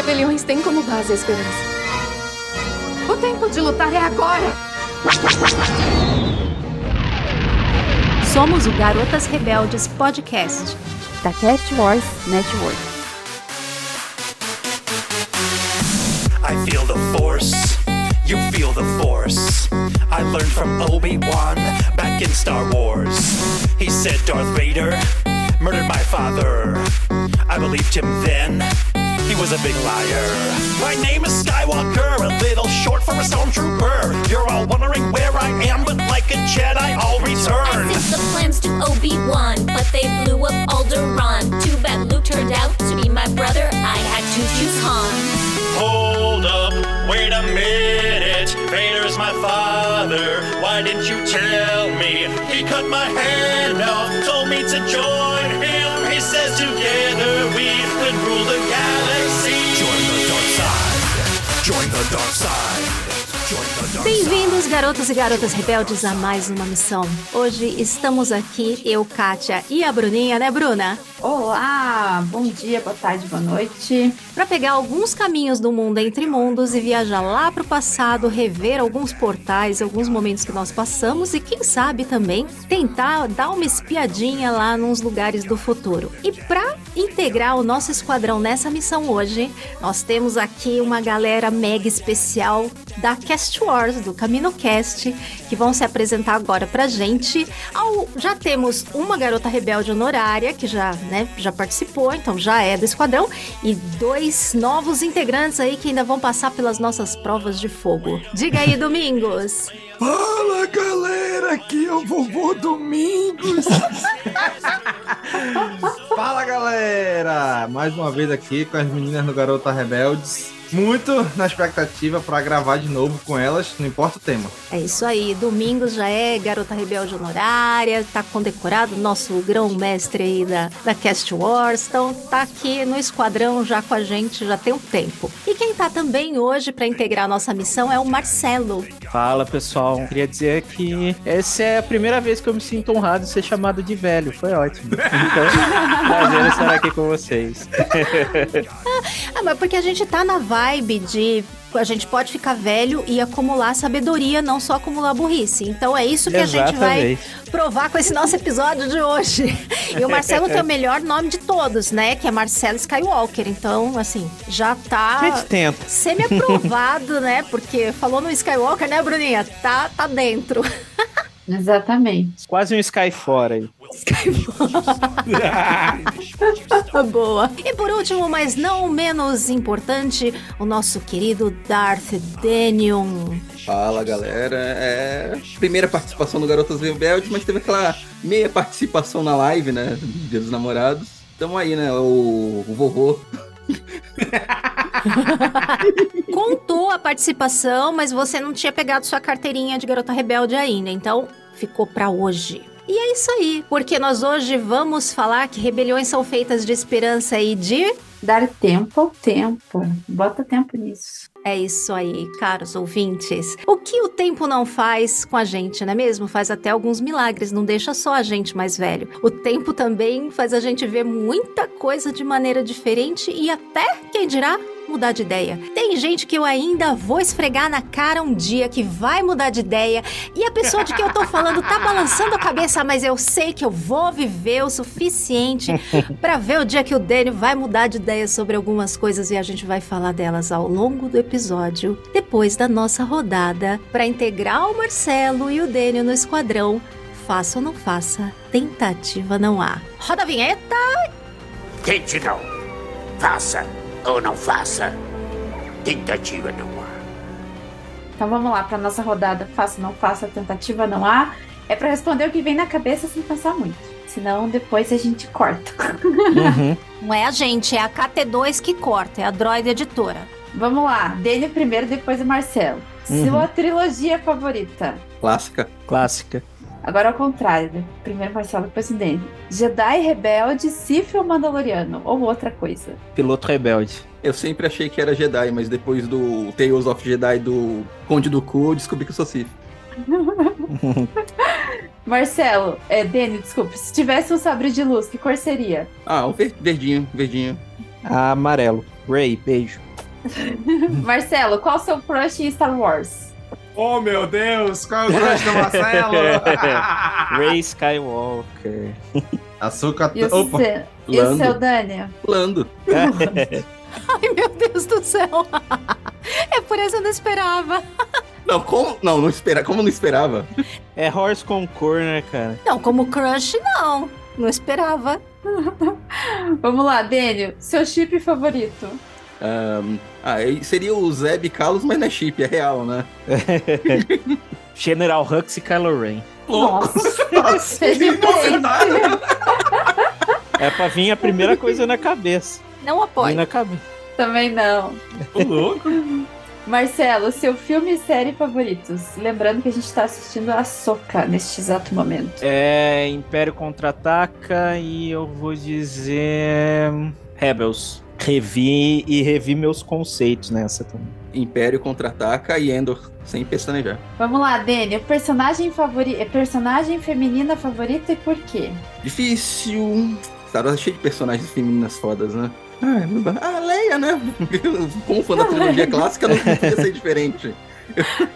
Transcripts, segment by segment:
rebeliões têm como base a esperança. O tempo de lutar é agora! Somos o Garotas Rebeldes Podcast, da Cast Wars Network. I feel the force. You feel the force. I learned from Obi-Wan back in Star Wars. He said Darth Vader murdered my father. I believed him then. Was a big liar. My name is Skywalker, a little short for a stormtrooper. You're all wondering where I am, but like a Jedi, I'll return. I the plans to Obi-Wan, but they blew up Alderaan. Too bad Luke turned out to be my brother. I had to choose Han. Hold up, wait a minute. Vader's my father. Why didn't you tell me? He cut my hand off, told me to join him. He says together we could rule the galaxy. The dark side. Bem-vindos, garotos e garotas rebeldes, a mais uma missão. Hoje estamos aqui, eu, Kátia e a Bruninha, né, Bruna? Olá, bom dia, boa tarde, boa noite. Para pegar alguns caminhos do mundo entre mundos e viajar lá pro passado, rever alguns portais, alguns momentos que nós passamos e quem sabe também tentar dar uma espiadinha lá nos lugares do futuro. E para integrar o nosso esquadrão nessa missão hoje, nós temos aqui uma galera mega especial da Cast Wars, do Camino Cast, que vão se apresentar agora pra gente. Ao- já temos uma garota rebelde honorária que já, né, já participou, então já é do esquadrão, e dois novos integrantes aí que ainda vão passar pelas nossas provas de fogo. Diga aí, Domingos. Fala galera, aqui é o vovô Domingos. Fala galera, mais uma vez aqui com as meninas do Garota Rebeldes. Muito na expectativa pra gravar de novo com elas, não importa o tema. É isso aí, Domingos já é garota rebelde honorária, tá condecorado, nosso grão-mestre aí da, da Cast Wars, então tá aqui no esquadrão já com a gente já tem um tempo. E quem tá também hoje pra integrar a nossa missão é o Marcelo. Fala pessoal, queria dizer que essa é a primeira vez que eu me sinto honrado de ser chamado de velho, foi ótimo. Então, prazer estar aqui com vocês. Ah, mas porque a gente tá na vibe de a gente pode ficar velho e acumular sabedoria, não só acumular burrice. Então é isso que a gente vai Exatamente. provar com esse nosso episódio de hoje. E o Marcelo tem o melhor nome de todos, né? Que é Marcelo Skywalker. Então, assim, já tá semi-aprovado, né? Porque falou no Skywalker, né, Bruninha? Tá, tá dentro. Exatamente. Quase um Sky fora aí. Boa. E por último, mas não menos importante, o nosso querido Darth Danion. Fala galera, é primeira participação do Garotas Rebeldes, mas teve aquela meia participação na live, né? Dia dos Namorados. Tamo aí, né? O, o vovô. Contou a participação, mas você não tinha pegado sua carteirinha de garota rebelde ainda, então ficou pra hoje. E é isso aí, porque nós hoje vamos falar que rebeliões são feitas de esperança e de. Dar tempo ao tempo. Bota tempo nisso. É isso aí, caros ouvintes. O que o tempo não faz com a gente, não é mesmo? Faz até alguns milagres, não deixa só a gente mais velho. O tempo também faz a gente ver muita coisa de maneira diferente e até, quem dirá, mudar de ideia. Tem gente que eu ainda vou esfregar na cara um dia que vai mudar de ideia e a pessoa de que eu tô falando tá balançando a cabeça, mas eu sei que eu vou viver o suficiente pra ver o dia que o Daniel vai mudar de ideia sobre algumas coisas e a gente vai falar delas ao longo do episódio, depois da nossa rodada pra integrar o Marcelo e o Daniel no esquadrão. Faça ou não faça, tentativa não há. Roda a vinheta! Tente não. Faça ou não faça. Tentativa não há. Então vamos lá para nossa rodada. Faça, não faça, tentativa não há. É para responder o que vem na cabeça sem pensar muito. Senão depois a gente corta. Uhum. Não é a gente, é a KT2 que corta, é a Droid Editora. Vamos lá. Dele primeiro, depois o Marcelo. Uhum. Sua trilogia favorita. Clássica. Clássica. Agora ao contrário, né? Primeiro Marcelo, depois o Dele. Jedi Rebelde, Sif ou Mandaloriano? Ou outra coisa. Piloto rebelde. Eu sempre achei que era Jedi, mas depois do Tales of Jedi do Conde do Cu, eu descobri que eu sou Sith. Marcelo, é, Dani, desculpa. Se tivesse um sabre de luz, que cor seria? Ah, o ver- verdinho, verdinho. Amarelo. Ray, beijo. Marcelo, qual o seu crush em Star Wars? Oh, meu Deus! Qual é o crush do Marcelo? Ray Skywalker. Açúcar... E o, Opa! seu, e o Lando. seu Daniel? Lando. Ai, meu Deus do céu. É por isso que eu não esperava. Não, como? Não, não espera. Como não esperava? É Horse Concours, né, cara? Não, como crush, não. Não esperava. Vamos lá, Daniel. Seu chip favorito? Ahn, ah, aí seria o Zeb Carlos, mas não é chip, é real, né? General Hux e Kylo Ren. Nossa, fez diferente. É pra vir a primeira coisa na cabeça. Não apoio. na cabeça. Também não. Ô, louco! Marcelo, seu filme e série favoritos? Lembrando que a gente tá assistindo a Soca neste exato momento. É Império Contra-Ataca e eu vou dizer Rebels. Revi e revi meus conceitos nessa também. Império contra-ataca e Endor, sem pestanejar. Vamos lá, Daniel. Personagem favorito, personagem feminina favorita e por quê? Difícil. Star Wars é cheio de personagens femininas fodas, né? Ah, dá. Ah, Leia, né? Como fã da trilogia clássica, não podia ser diferente.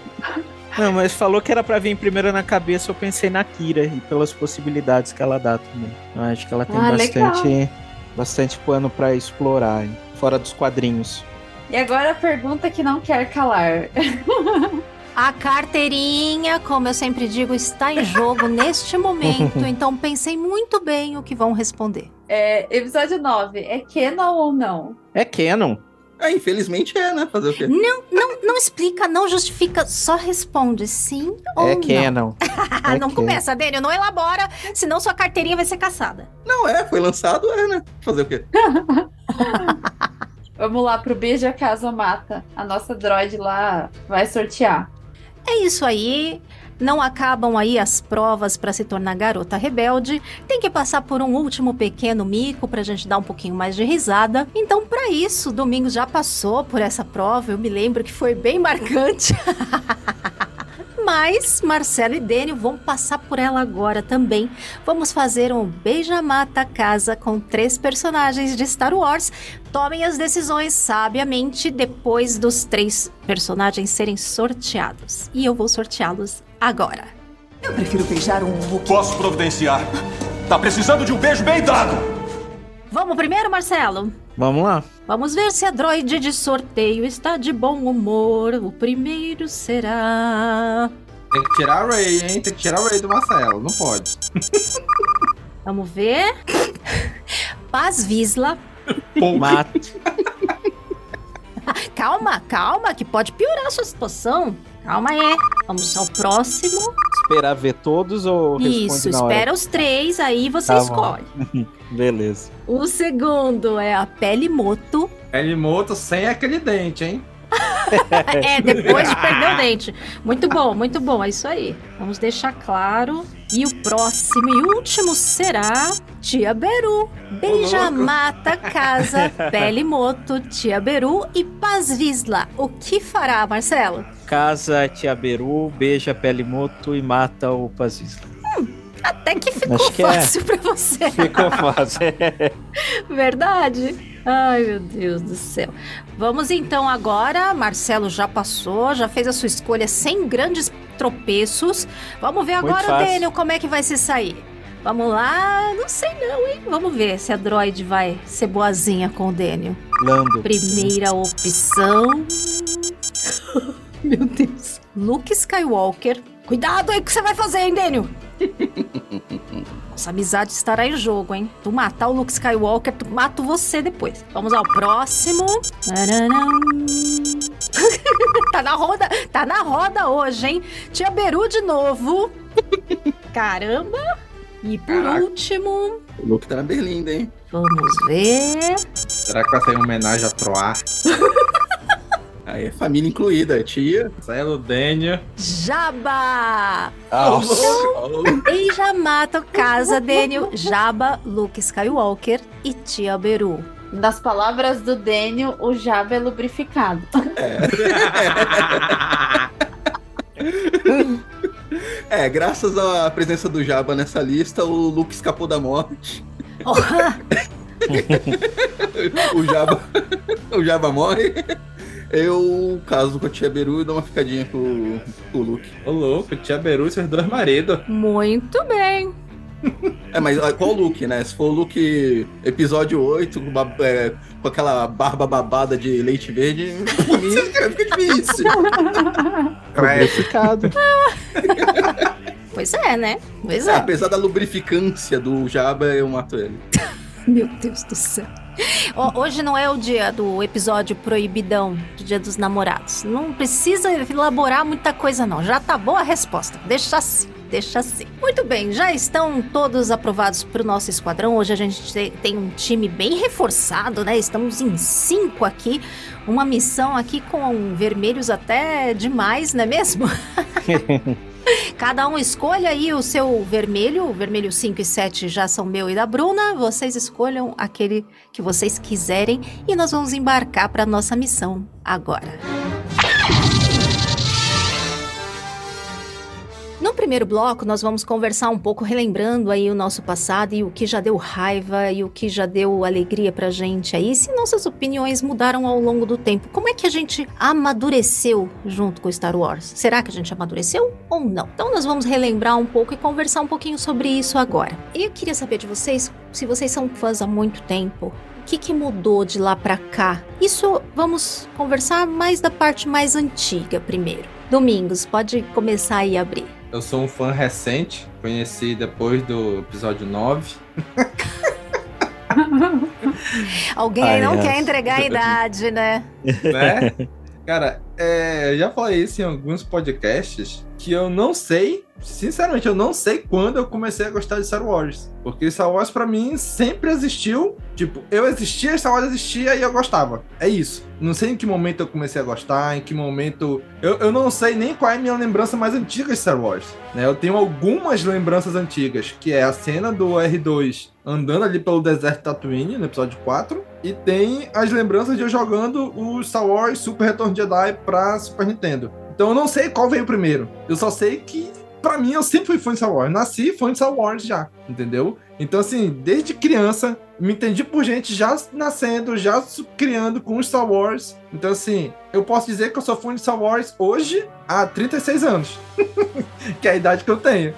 Não, mas falou que era pra vir primeiro na cabeça, eu pensei na Kira e pelas possibilidades que ela dá também. Eu acho que ela tem Ah, bastante, bastante pano pra explorar, hein, fora dos quadrinhos. E agora a pergunta que não quer calar. A carteirinha, como eu sempre digo, está em jogo neste momento. Então pensei muito bem o que vão responder. É, episódio 9. É canon ou não? É Canon. Ah, infelizmente é, né? Fazer o quê? Não, não, não explica, não justifica, só responde sim ou é não. Canon. É não canon. começa, Daniel, não elabora, senão sua carteirinha vai ser caçada. Não, é, foi lançado, é, né? Fazer o quê? Vamos lá pro Beija Casa Mata. A nossa droid lá vai sortear. É isso aí. Não acabam aí as provas para se tornar garota rebelde. Tem que passar por um último pequeno mico pra gente dar um pouquinho mais de risada. Então, para isso, Domingos já passou por essa prova. Eu me lembro que foi bem marcante. Mas Marcelo e Dênio vão passar por ela agora também. Vamos fazer um beija-mata casa com três personagens de Star Wars. Tomem as decisões sabiamente depois dos três personagens serem sorteados. E eu vou sorteá-los agora. Eu prefiro beijar um. Posso providenciar. Tá precisando de um beijo bem dado. Vamos primeiro, Marcelo? Vamos lá. Vamos ver se a droide de sorteio está de bom humor. O primeiro será. Tem que tirar a Ray, hein? Tem que tirar a Ray do Marcelo. Não pode. Vamos ver. Paz Visla. Mato. Calma, calma, que pode piorar a sua situação. Calma aí. Vamos ao próximo. Esperar ver todos ou responde Isso, na hora? espera os três, aí você Tá escolhe. Beleza. O segundo é a Pele Moto. Elimoto sem aquele dente, hein? é, depois de perder o dente. Muito bom, muito bom, é isso aí. Vamos deixar claro. E o próximo e último será Tia Beru. Beija, mata, casa, Pele Moto, Tia Beru e Paz Visla. O que fará, Marcelo? Casa Tia Beru, beija Pelimoto e mata o Pazisla. Até que ficou que é. fácil pra você. Ficou fácil. Verdade? Ai, meu Deus do céu. Vamos então agora. Marcelo já passou, já fez a sua escolha sem grandes tropeços. Vamos ver agora. Daniel, como é que vai se sair. Vamos lá, não sei não, hein? Vamos ver se a droid vai ser boazinha com o Daniel. Lando. Primeira opção. Meu Deus. Luke Skywalker. Cuidado aí que você vai fazer, hein, Daniel? Nossa amizade estará em jogo, hein? Tu matar o Luke Skywalker, tu mato você depois. Vamos ao próximo. Tá na roda, tá na roda hoje, hein? Tia Beru de novo. Caramba. E por Caraca. último, O Luke tá na Berlinda, hein? vamos ver. Será que vai sair uma homenagem a Troar? Aí é família incluída, tia. Marcelo, Daniel. Jabba! Nossa. Beija mata casa Daniel, Jabba, Luke Skywalker e Tia Beru. Nas palavras do Daniel, o Jabba é lubrificado. É, graças à presença do Jabba nessa lista, o Luke escapou da morte. Porra! O Jabba, o Jabba morre. Eu caso com a tia Beru e dou uma ficadinha com, com o Luke. Ô louco, tia Beru e seus dois maridos. Muito bem. É, mas qual o Luke, né? Se for o Luke episódio 8, com, uma- é, com aquela barba babada de leite verde, pra mim fica difícil. Complicado. Pois é, né? Pois É, é. apesar da lubrificância do Jabba, eu mato ele. Meu Deus do céu. Hoje não é o dia do episódio proibidão do Dia dos Namorados. Não precisa elaborar muita coisa, não. Já tá boa a resposta. Deixa assim. Deixa assim. Muito bem, já estão todos aprovados para o nosso esquadrão. Hoje a gente te- tem um time bem reforçado, né? Estamos em cinco aqui. Uma missão aqui com vermelhos até demais, não é mesmo? Cada um escolha aí o seu vermelho. O vermelho 5 e 7 já são meu e da Bruna. Vocês escolham aquele que vocês quiserem e nós vamos embarcar para nossa missão agora. No primeiro bloco, nós vamos conversar um pouco, relembrando aí o nosso passado e o que já deu raiva e o que já deu alegria pra gente aí, se nossas opiniões mudaram ao longo do tempo. Como é que a gente amadureceu junto com Star Wars? Será que a gente amadureceu ou não? Então nós vamos relembrar um pouco e conversar um pouquinho sobre isso agora. E eu queria saber de vocês, se vocês são fãs há muito tempo, o que, que mudou de lá pra cá? Isso vamos conversar mais da parte mais antiga primeiro. Domingos, pode começar a abrir. Eu sou um fã recente, conheci depois do episódio 9. Alguém aí não quer entregar a idade, né? né? Cara, é, eu já falei isso em alguns podcasts que eu não sei, sinceramente, eu não sei quando eu comecei a gostar de Star Wars. Porque Star Wars pra mim sempre existiu. Tipo, eu existia, Star Wars existia e eu gostava. É isso. Não sei em que momento eu comecei a gostar, em que momento. Eu, eu não sei nem qual é a minha lembrança mais antiga de Star Wars. Né? Eu tenho algumas lembranças antigas, que é a cena do R2 andando ali pelo deserto de Tatooine, no episódio 4. E tem as lembranças de eu jogando o Star Wars Super Return Jedi pra Super Nintendo. Então eu não sei qual veio primeiro. Eu só sei que, pra mim, eu sempre fui fã de Star Wars. Nasci fã de Star Wars já, entendeu? Então, assim, desde criança, me entendi por gente já nascendo, já criando com Star Wars. Então, assim, eu posso dizer que eu sou fã de Star Wars hoje há 36 anos. que é a idade que eu tenho.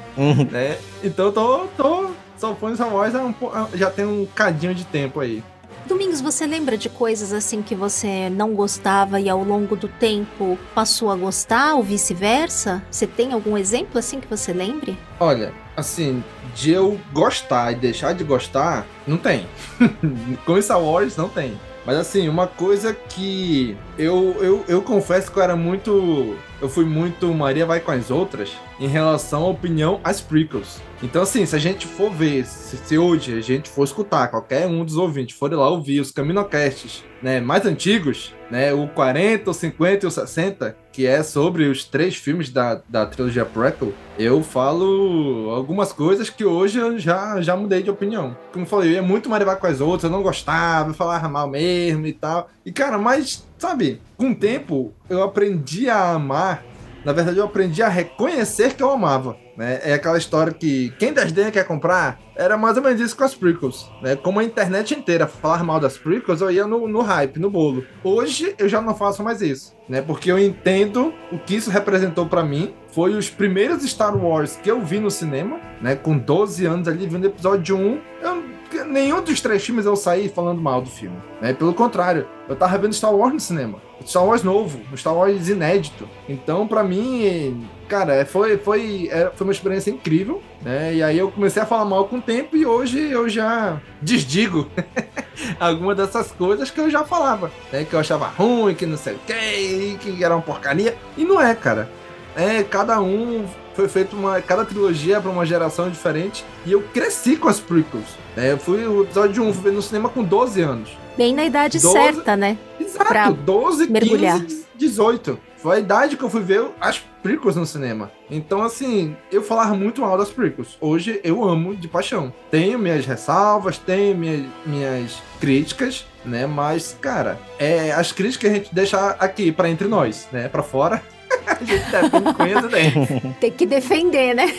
né? Então eu tô, tô, sou fã de Star Wars há um já tem um cadinho de tempo aí. Domingos, você lembra de coisas assim que você não gostava e ao longo do tempo passou a gostar ou vice-versa? Você tem algum exemplo assim que você lembre? Olha, assim, de eu gostar e deixar de gostar, não tem. Com Star Wars, não tem. Mas assim, uma coisa que eu, eu, eu confesso que eu era muito. Eu fui muito Maria vai com as outras em relação à opinião às prequels. Então, assim, se a gente for ver, se, se hoje a gente for escutar, qualquer um dos ouvintes for lá ouvir os Caminocasts né, mais antigos, né, o 40, o 50 e o 60, que é sobre os três filmes da, da trilogia prequel, eu falo algumas coisas que hoje eu já, já mudei de opinião. Como eu falei, eu ia muito marivar com as outras, eu não gostava, eu falava mal mesmo e tal. E, cara, mas, sabe, com o tempo eu aprendi a amar. Na verdade, eu aprendi a reconhecer que eu amava. Né? É aquela história que quem desdenha quer comprar era mais ou menos isso com as prequels. Né? Como a internet inteira falar mal das prequels, eu ia no, no hype, no bolo. Hoje eu já não faço mais isso. Né? Porque eu entendo o que isso representou pra mim. Foi os primeiros Star Wars que eu vi no cinema, né? Com 12 anos ali, vendo episódio 1. Eu nenhum dos três filmes eu saí falando mal do filme. Né? Pelo contrário, eu tava vendo Star Wars no cinema. Star Wars novo, Star Wars inédito. Então, pra mim, cara, foi, foi, é, foi uma experiência incrível. Né? E aí eu comecei a falar mal com o tempo e hoje eu já desdigo algumas dessas coisas que eu já falava. Né? Que eu achava ruim, que não sei o que, que era uma porcaria. E não é, cara. É, cada um foi feito uma. Cada trilogia para uma geração diferente. E eu cresci com as prequels. Né? eu fui o episódio 1 fui ver no cinema com 12 anos. Bem na idade Doze- certa, né? Exato, Pra 12, mergulhar. 15, 18. Foi a idade que eu fui ver as prequels no cinema. Então, assim, eu falava muito mal das prequels. Hoje eu amo de paixão. Tenho minhas ressalvas, tenho minhas, minhas críticas, né? Mas, cara, é, as críticas a gente deixa aqui pra entre nós, né? Pra fora, a gente defende com unhas e dentes. Tem que defender, né?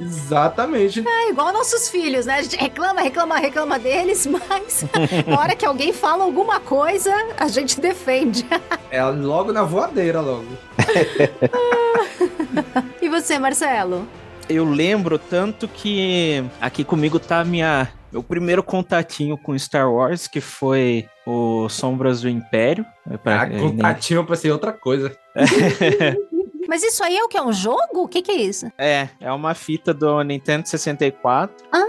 Exatamente. É igual nossos filhos, né? A gente reclama, reclama, reclama deles, mas na hora que alguém fala alguma coisa, a gente defende. É logo na voadeira, logo. E você, Marcelo? Eu lembro tanto que aqui comigo tá minha meu primeiro contatinho com Star Wars, que foi o Sombras do Império. Pra- Ah, né? contatinho pra ser outra coisa. Mas isso aí é o que? É um jogo? O que, que é isso? É, é uma fita do Nintendo 64. Ah,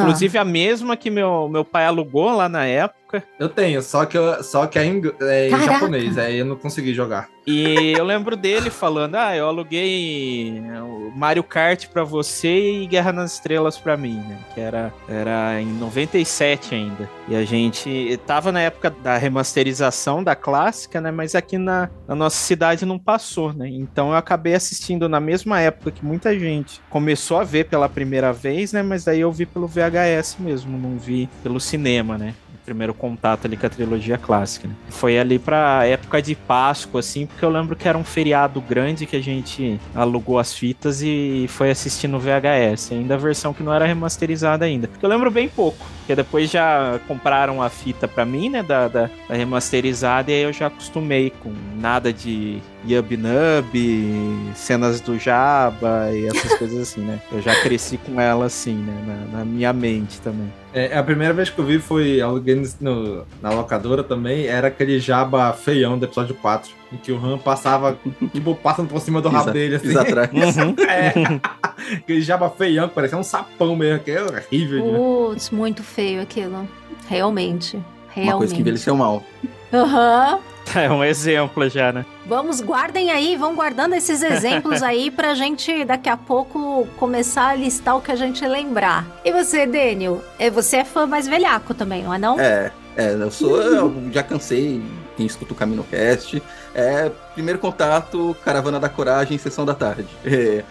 Inclusive a mesma que meu, meu pai alugou lá na época. Eu tenho, só que, eu, só que é em, é em japonês, aí eu não consegui jogar. E eu lembro dele falando: Ah, eu aluguei o Mario Kart pra você e Guerra nas Estrelas pra mim, né? Que era, era em 97 ainda. E a gente tava na época da remasterização da clássica, né? Mas aqui na, na nossa cidade não passou, né? Então eu acabei assistindo na mesma época que muita gente começou a ver pela primeira vez, né? Mas daí eu vi pelo VHS mesmo, não vi pelo cinema, né? Primeiro contato ali com a trilogia clássica. Né? Foi ali pra época de Páscoa, assim, porque eu lembro que era um feriado grande que a gente alugou as fitas e foi assistir no VHS, ainda a versão que não era remasterizada ainda. Eu lembro bem pouco, porque depois já compraram a fita pra mim, né, da, da, da remasterizada, e aí eu já acostumei com nada de Yub Nub, cenas do Jabba e essas coisas assim, né? Eu já cresci com ela assim, né, na, na minha mente também. É, a primeira vez que eu vi foi aluguei no, na locadora também, era aquele jaba feião do episódio 4, em que o Han passava, tipo, passando por cima do rabo dele, assim. atrás. Uhum. É. aquele jaba feião, que parecia um sapão mesmo, que é horrível. né? Putz, muito feio aquilo. Realmente. Realmente. Uma coisa que envelheceu mal. Aham. É um exemplo já, né? Vamos, guardem aí, vão guardando esses exemplos aí pra gente daqui a pouco começar a listar o que a gente lembrar. E você, Daniel? É, você é fã mais velhaco também, não é não? É, é, eu sou. Eu já cansei. Quem escuta o CaminoCast. É, primeiro contato, Caravana da Coragem, Sessão da Tarde. É,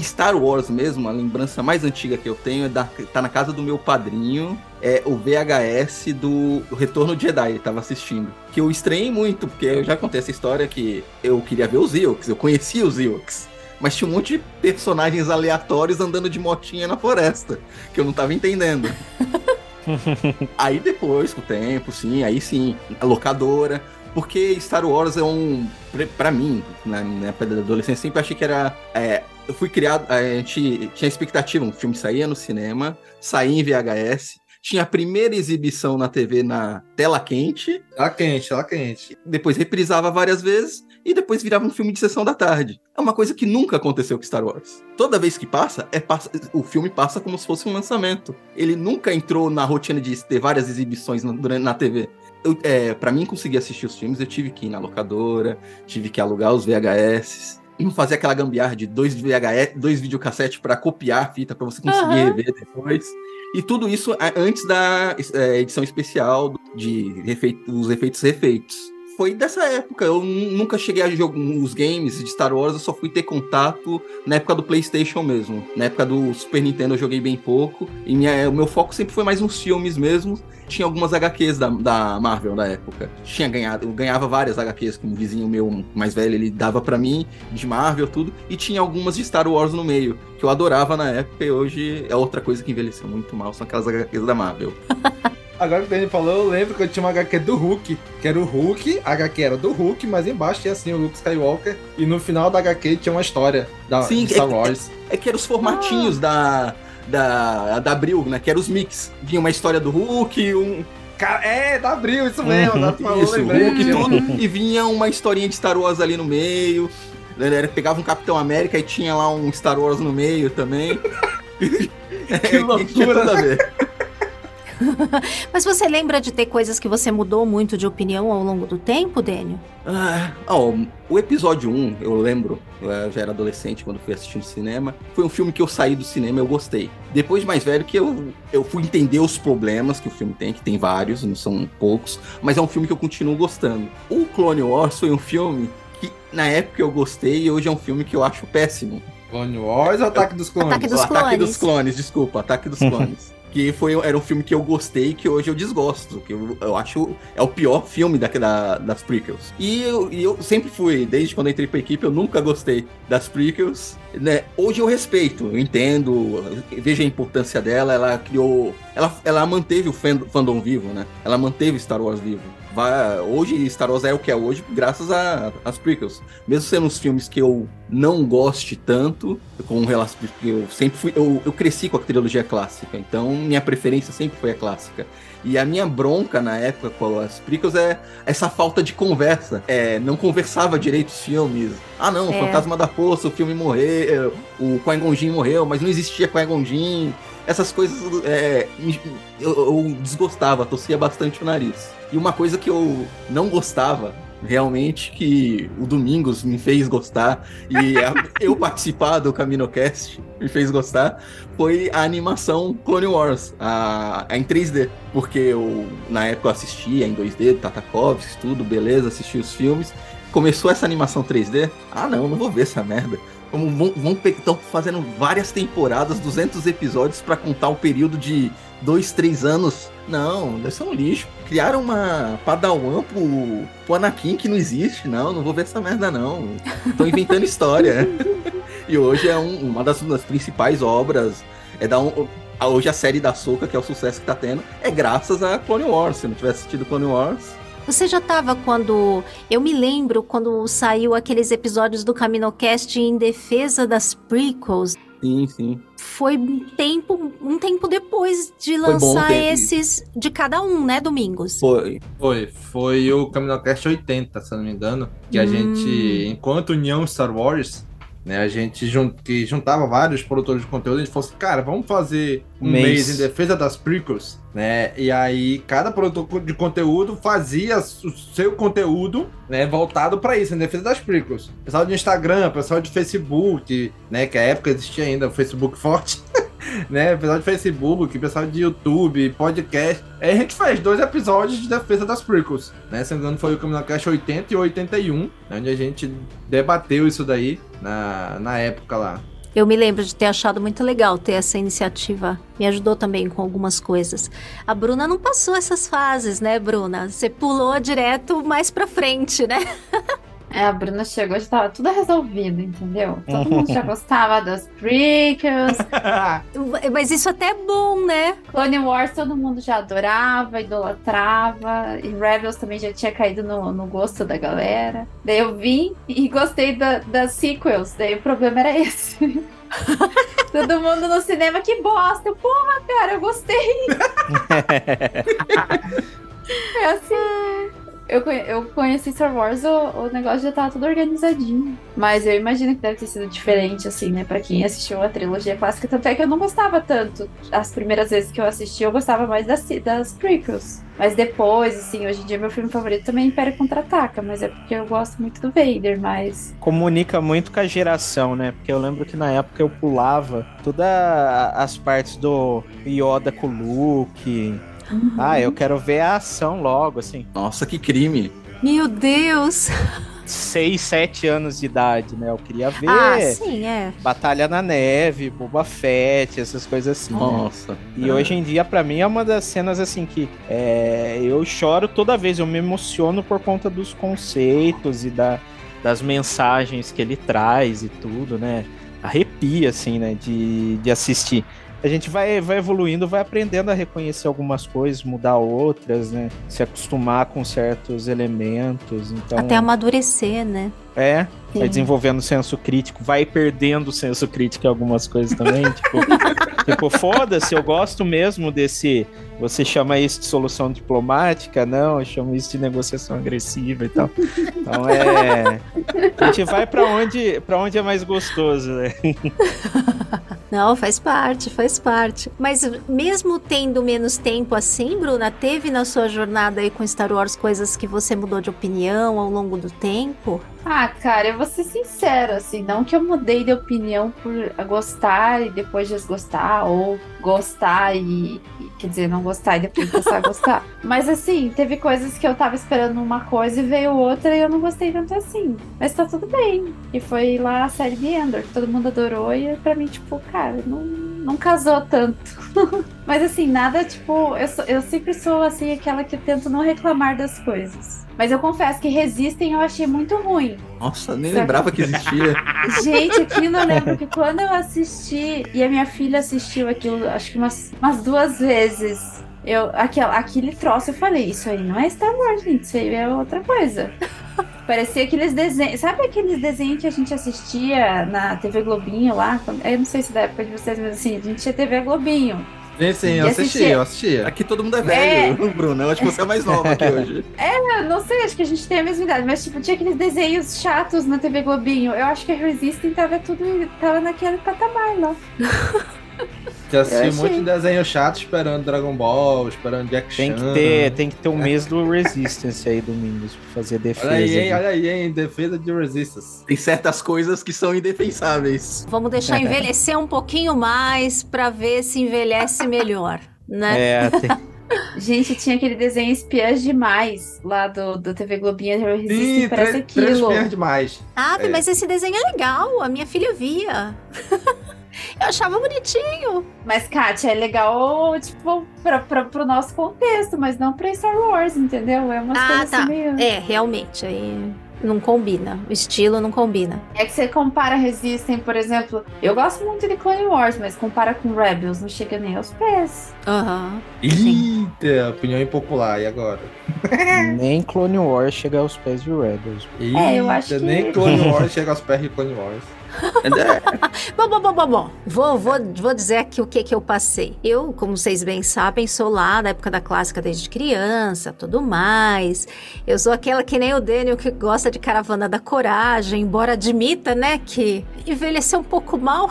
Star Wars mesmo, a lembrança mais antiga que eu tenho é da, tá na casa do meu padrinho. É o VHS do Retorno de Jedi, ele tava assistindo. Que eu estranhei muito, porque eu já contei essa história que eu queria ver os Ewoks, eu conhecia os Ewoks. Mas tinha um monte de personagens aleatórios andando de motinha na floresta, que eu não tava entendendo. Aí depois, com o tempo, sim, aí sim, a locadora. Porque Star Wars é um. pra- Pra mim, na na época da adolescência, sempre achei que era. é, eu fui criado. A gente tinha expectativa, um filme saía no cinema, saía em VHS. Tinha a primeira exibição na TV na tela quente, Tá quente, tá quente. depois reprisava várias vezes e depois virava um filme de sessão da tarde. É uma coisa que nunca aconteceu com Star Wars. Toda vez que passa, é passa- o filme passa como se fosse um lançamento. Ele nunca entrou na rotina de ter várias exibições na, durante- na TV. Eu, é, para mim conseguir assistir os filmes, eu tive que ir na locadora, tive que alugar os VHS. Não fazer aquela gambiarra de dois VHS, dois videocassetes para copiar a fita para você conseguir Aham. rever depois. E tudo isso antes da é, edição especial de efeito, os efeitos refeitos. Foi dessa época. Eu nu- nunca cheguei a jogar os games de Star Wars, eu só fui ter contato na época do PlayStation mesmo. Na época do Super Nintendo eu joguei bem pouco. E minha, o meu foco sempre foi mais nos filmes mesmo. Tinha algumas HQs da, da Marvel na época. Tinha ganhado, eu ganhava várias HQs com um vizinho meu mais velho, ele dava pra mim, de Marvel, tudo. E tinha algumas de Star Wars no meio, que eu adorava na época e hoje é outra coisa que envelheceu muito mal, são aquelas HQs da Marvel. Agora que o Dani falou, eu lembro que eu tinha uma HQ do Hulk, que era o Hulk, a HQ era do Hulk, mas embaixo tinha assim o Luke Skywalker, e no final da HQ tinha uma história da Sim, de Star é- Wars. É que eram os formatinhos da, da, da Abril, né? Que eram os mix. Vinha uma história do Hulk, um. É, da Abril, isso mesmo, Uhum. falou, isso, lembrei. Hulk e tudo. e vinha uma historinha de Star Wars ali no meio. Ele pegava um Capitão América e tinha lá um Star Wars no meio também. É, tinha loucura. tudo a ver. Mas você lembra de ter coisas que você mudou muito de opinião ao longo do tempo, Daniel? Ah, ó, o episódio 1, eu lembro, eu já era adolescente quando fui assistir no cinema. Foi um filme que eu saí do cinema e eu gostei. Depois de mais velho, que eu, eu fui entender os problemas que o filme tem, que tem vários, não são poucos, mas é um filme que eu continuo gostando. O Clone Wars foi um filme que na época eu gostei e hoje é um filme que eu acho péssimo. Clone Wars ou Ataque dos Clones? Ataque dos o Ataque Clones. dos Clones, desculpa, Ataque dos Clones. Que foi, era um filme que eu gostei que hoje eu desgosto, que eu, eu acho é o pior filme da, da das prequels. E eu, e eu sempre fui, desde quando entrei pra equipe, eu nunca gostei das prequels. Né? Hoje eu respeito, eu entendo, vejo a importância dela, ela criou. Ela, ela manteve o fandom vivo, né? Ela manteve Star Wars vivo. Vai, hoje Star Wars é o que é hoje graças às prequels. Mesmo sendo os filmes que eu não goste tanto, com relação eu sempre fui eu, eu cresci com a trilogia clássica, então minha preferência sempre foi a clássica. E a minha bronca na época com as prequels é essa falta de conversa. É, não conversava direito os filmes. Ah, não, é. Fantasma da Força, o filme morreu, o Qui-Gon morreu, mas não existia Qui-Gon. Essas coisas é, eu, eu desgostava, tossia bastante o nariz. E uma coisa que eu não gostava realmente que o Domingos me fez gostar e a, eu participar do CaminoCast me fez gostar foi a animação Clone Wars, a, a em 3D, porque eu na época eu assistia em 2D, Tatakovsky, tudo, beleza, assisti os filmes. Começou essa animação 3D, ah não, não vou ver essa merda. Como vão, estão fazendo várias temporadas, 200 episódios para contar um período de dois, três anos. Não, deve ser um lixo. Criaram uma Padawan pro, pro Anakin que não existe. Não, não vou ver essa merda, não. Estão inventando história. e hoje é um, uma das, das, principais obras. É da um, hoje a série da Soca, que é o sucesso que tá tendo, é graças a Clone Wars. Se não tivesse assistido Clone Wars, você já estava quando. Eu me lembro quando saiu aqueles episódios do CaminoCast em defesa das prequels. Sim, sim. Foi um tempo, um tempo depois de lançar esses de cada um, né, Domingos? Foi. Foi. Foi o CaminoCast 80, se eu não me engano. Que hum. a gente, enquanto União Star Wars, né, a gente jun que juntava vários produtores de conteúdo, a gente falou assim, cara, vamos fazer um mês. mês em defesa das prequels, né? E aí cada produtor de conteúdo fazia o seu conteúdo, né, voltado para isso, em defesa das prequels. Pessoal de Instagram, pessoal de Facebook, né, que a época existia ainda o Facebook forte. né? Pessoal de Facebook, pessoal de YouTube, podcast. Aí a gente fez dois episódios de defesa das prequels, né? Se não me engano, foi o CaminoCast 80 e 81, né? onde a gente debateu isso daí na, na época lá. Eu me lembro de ter achado muito legal ter essa iniciativa. Me ajudou também com algumas coisas. A Bruna não passou essas fases, né, Bruna? Você pulou direto mais pra frente, né? É, a Bruna chegou e estava tudo resolvido, entendeu? Todo mundo já gostava das prequels. Mas isso até é bom, né? Clone Wars todo mundo já adorava, idolatrava. E Rebels também já tinha caído no, no gosto da galera. Daí eu vim e gostei da, das sequels. Daí o problema era esse. Todo mundo no cinema, que bosta. Porra, cara, eu gostei. é assim eu, eu conheci Star Wars, o, o negócio já tava tudo organizadinho. Mas eu imagino que deve ter sido diferente, assim, né? Pra quem assistiu a trilogia clássica. Tanto é que eu não gostava tanto. As primeiras vezes que eu assisti, eu gostava mais das, das prequels. Mas depois, assim, hoje em dia meu filme favorito também é Império Contra-Ataca, mas é porque eu gosto muito do Vader, mas... Comunica muito com a geração, né? Porque eu lembro que na época eu pulava todas as partes do Yoda com o Luke, Uhum. Ah, eu quero ver a ação logo, assim. Nossa, que crime. Meu Deus! 6, 7 anos de idade, né? Eu queria ver. Ah, sim, é. Batalha na Neve, Boba Fett, essas coisas assim. Nossa. Né? E é. hoje em dia, para mim, é uma das cenas assim que é, eu choro toda vez, eu me emociono por conta dos conceitos e da, das mensagens que ele traz e tudo, né? Arrepia, assim, né? De, de assistir a gente vai, vai evoluindo, vai aprendendo a reconhecer algumas coisas, mudar outras, né? Se acostumar com certos elementos. Então... Até amadurecer, né? É, Sim. vai desenvolvendo senso crítico, vai perdendo o senso crítico em algumas coisas também. tipo, tipo foda-se, eu gosto mesmo desse. Você chama isso de solução diplomática? Não, eu chamo isso de negociação agressiva e tal. Então é. A gente vai para onde, pra onde é mais gostoso, né? Não, faz parte, faz parte. Mas mesmo tendo menos tempo assim, Bruna, teve na sua jornada aí com Star Wars coisas que você mudou de opinião ao longo do tempo? Ah, cara, eu vou ser sincera, assim, não que eu mudei de opinião por gostar e depois desgostar, ou gostar e, e quer dizer, não gostar e depois passar a gostar. Mas assim, teve coisas que eu tava esperando uma coisa e veio outra e eu não gostei tanto assim. Mas tá tudo bem. E foi lá a série de Endor, que todo mundo adorou e pra mim, tipo, cara, não não casou tanto. Mas assim, nada tipo. Eu, sou- eu sempre sou assim, aquela que tento não reclamar das coisas. Mas eu confesso que Resistem eu achei muito ruim. Nossa, nem lembrava que existia. Gente, aquilo eu lembro que quando eu assisti, e a minha filha assistiu aquilo, acho que umas, umas duas vezes. Eu, aquela, aquele troço, eu falei, isso aí não é Star Wars, gente, isso aí é outra coisa. Parecia aqueles desenhos. Sabe aqueles desenhos que a gente assistia na TV Globinho lá? Eu não sei se da época de vocês, mas assim, a gente tinha TV Globinho. Sim, sim, eu assisti, assistia. eu assistia. Aqui todo mundo é velho, Bruno. Eu acho que você é mais nova aqui hoje. É, não sei, acho que a gente tem a mesma idade, mas tipo, tinha aqueles desenhos chatos na TV Globinho. Eu acho que a Resisting tava tudo. tava naquele patamar lá. Já assisti um monte de desenho chato esperando Dragon Ball, esperando Jack Tem que ter, tem que ter um mês do Resistance aí, Domingos, pra fazer defesa. Olha aí, hein, olha aí, hein, defesa de Resistance. Tem certas coisas que são indefensáveis. Vamos deixar envelhecer um pouquinho mais pra ver se envelhece melhor, né? É, tem- Gente, tinha aquele desenho Espiãs Demais lá do, do TV Globinho. A Resisting Sim, parece três, três aquilo. pernas demais. Ah, É. mas esse desenho é legal, a minha filha via. Eu achava bonitinho. Mas, Kátia, é legal, tipo, pra, pra, pro nosso contexto, mas não pra Star Wars, entendeu? É umas Ah, coisas tá. assim meio. É, realmente, aí não combina. O estilo não combina. É que você compara Resistem, por exemplo. Eu gosto muito de Clone Wars, mas compara com Rebels, não chega nem aos pés. Aham. Eita, opinião impopular, e agora? nem Clone Wars chega aos pés de Rebels. É, eu acho Eita, que- Nem Clone Wars chega aos pés de Clone Wars. Bom, bom, bom, bom, bom. Vou, vou, vou dizer aqui o que que eu passei. Eu, como vocês bem sabem, sou lá da época da clássica desde criança, tudo mais. Eu sou aquela que nem o Daniel que gosta de Caravana da Coragem, embora admita, né, que envelheceu um pouco mal.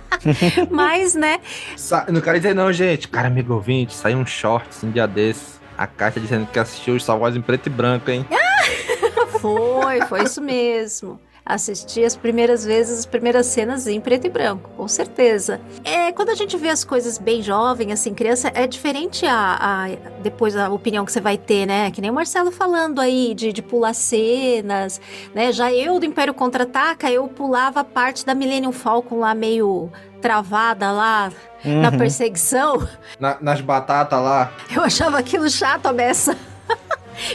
Mas, né, Sa- não quero dizer não, gente. Cara, amigo ouvinte, saiu um shorts um dia desses. A caixa dizendo que assistiu os Wars em preto e branco, hein? Foi, foi isso mesmo. Assisti as primeiras vezes, as primeiras cenas em preto e branco, com certeza. É, quando a gente vê as coisas bem jovem, assim, criança, é diferente a, a- depois a opinião que você vai ter, né? Que nem o Marcelo falando aí de, de pular cenas, né? Já eu do Império Contra-Ataca, eu pulava a parte da Millennium Falcon lá meio travada lá na Uhum. perseguição. Na- nas batatas lá. Eu achava aquilo chato a beça.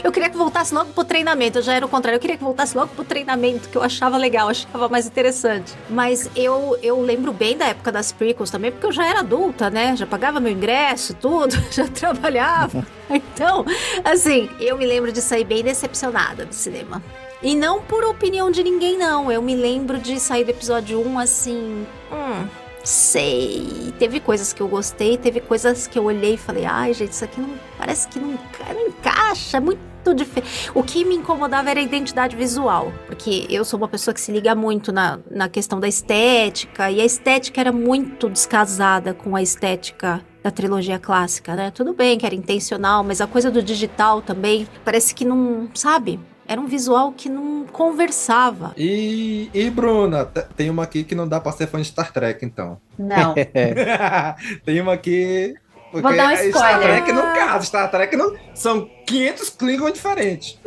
Eu queria que voltasse logo pro treinamento. Eu já era o contrário. Eu queria que voltasse logo pro treinamento, que eu achava legal, achava mais interessante. Mas eu, eu lembro bem da época das prequels também, porque eu já era adulta, né? Já pagava meu ingresso, tudo, já trabalhava. Então, assim, eu me lembro de sair bem decepcionada do cinema. E não por opinião de ninguém, não. Eu me lembro de sair do episódio 1 assim. Hum, sei. Teve coisas que eu gostei, teve coisas que eu olhei e falei, ai, gente, isso aqui não parece que não, não encaixa, é muito diferente. O que me incomodava era a identidade visual, porque eu sou uma pessoa que se liga muito na, na questão da estética, e a estética era muito descasada com a estética da trilogia clássica, né? Tudo bem que era intencional, mas a coisa do digital também parece que não, sabe? Era um visual que não conversava. E, e Bruna, te- tem uma aqui que não dá pra ser fã de Star Trek, então. Não. tem uma aqui. Porque Vou dar um Star spoiler. Trek não casa, Star Trek não. São 500 Klingons diferentes.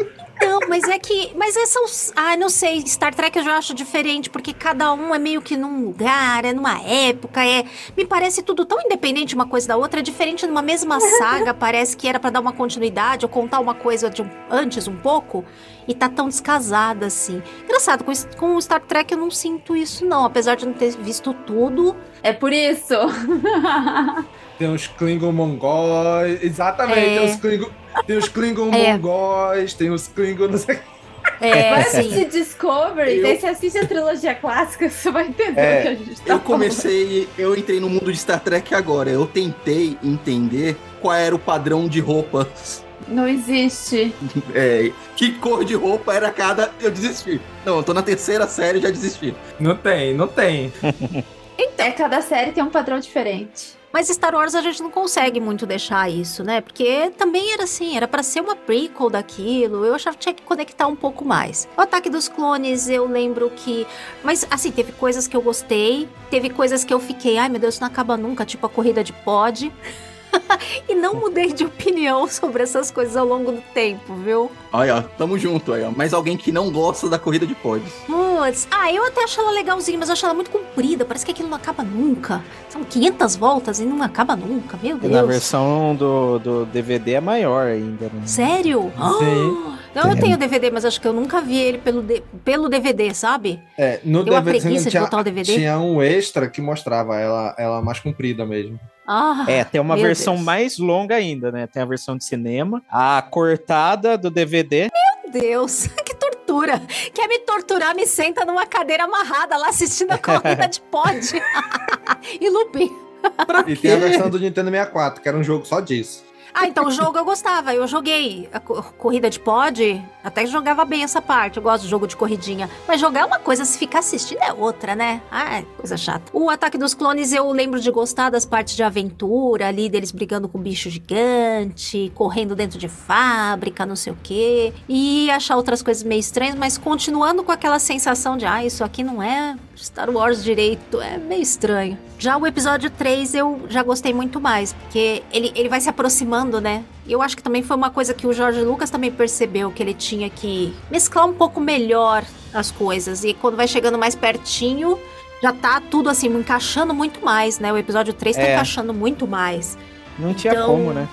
Não, mas é que. Mas esses são. Ah, não sei. Star Trek eu já acho diferente, porque cada um é meio que num lugar, é numa época, é. Me parece tudo tão independente uma coisa da outra, é diferente numa mesma saga, parece que era pra dar uma continuidade ou contar uma coisa de um- antes um pouco, e tá tão descasada assim. Engraçado, com, com o Star Trek eu não sinto isso, não, apesar de não ter visto tudo. É por isso. Tem os Klingon mongóis. Exatamente, É. tem os Klingon. Tem os Klingon É. mongóis, tem os Klingon. Não sei... É, Vai assistir Discovery, Eu- daí você assiste a trilogia clássica, você vai entender É. o que a gente tá Eu comecei, eu entrei no mundo de Star Trek agora. Eu tentei entender qual era o padrão de roupas. Não existe. É, que cor de roupa era cada. Eu desisti. Não, eu tô na terceira série e já desisti. Não tem, não tem. É, cada série tem um padrão diferente. Mas Star Wars a gente não consegue muito deixar isso, né? Porque também era assim, era pra ser uma prequel daquilo. Eu achava que tinha que conectar um pouco mais. O Ataque dos Clones, eu lembro que. Mas, assim, teve coisas que eu gostei, teve coisas que eu fiquei, ai meu Deus, isso não acaba nunca, tipo a corrida de pod. e não mudei de opinião sobre essas coisas ao longo do tempo, viu? Olha, ó, tamo junto aí, ó. Mas alguém que não gosta da corrida de pods. Putz, ah, eu até acho ela legalzinha, mas eu acho ela muito comprida. Parece que aquilo não acaba nunca. São 500 voltas e não acaba nunca, meu E na Deus. versão do, do DVD é maior ainda, né? Sério? Sim. Ah, Não, eu tenho DVD, mas acho que eu nunca vi ele pelo, pelo DVD, sabe? É, no Deu uma DVD, preguiça de tinha, botar o DVD? tinha um extra que mostrava ela, ela mais comprida mesmo. Ah, É, tem uma versão Deus. mais longa ainda, né? Tem a versão de cinema, a cortada do DVD. Meu Deus, que tortura. Quer me torturar, me senta numa cadeira amarrada lá assistindo a corrida de pod. e looping. E tem a versão do Nintendo 64, que era um jogo só disso. Ah, então o jogo eu gostava. Eu joguei a co- corrida de pod, até jogava bem essa parte. Eu gosto de jogo de corridinha. Mas jogar é uma coisa, se ficar assistindo é outra, né? Ah, é coisa chata. O Ataque dos Clones eu lembro de gostar das partes de aventura, ali deles brigando com bicho gigante, correndo dentro de fábrica, não sei o quê. E achar outras coisas meio estranhas, mas continuando com aquela sensação de, ah, isso aqui não é Star Wars direito, é meio estranho. Já o episódio 3 eu já gostei muito mais, porque ele, ele vai se aproximando, né? E eu acho que também foi uma coisa que o Jorge Lucas também percebeu, que ele tinha que mesclar um pouco melhor as coisas. E quando vai chegando mais pertinho, já tá tudo assim, encaixando muito mais, né? O episódio 3 tá É. encaixando muito mais. Não tinha Então, como, né?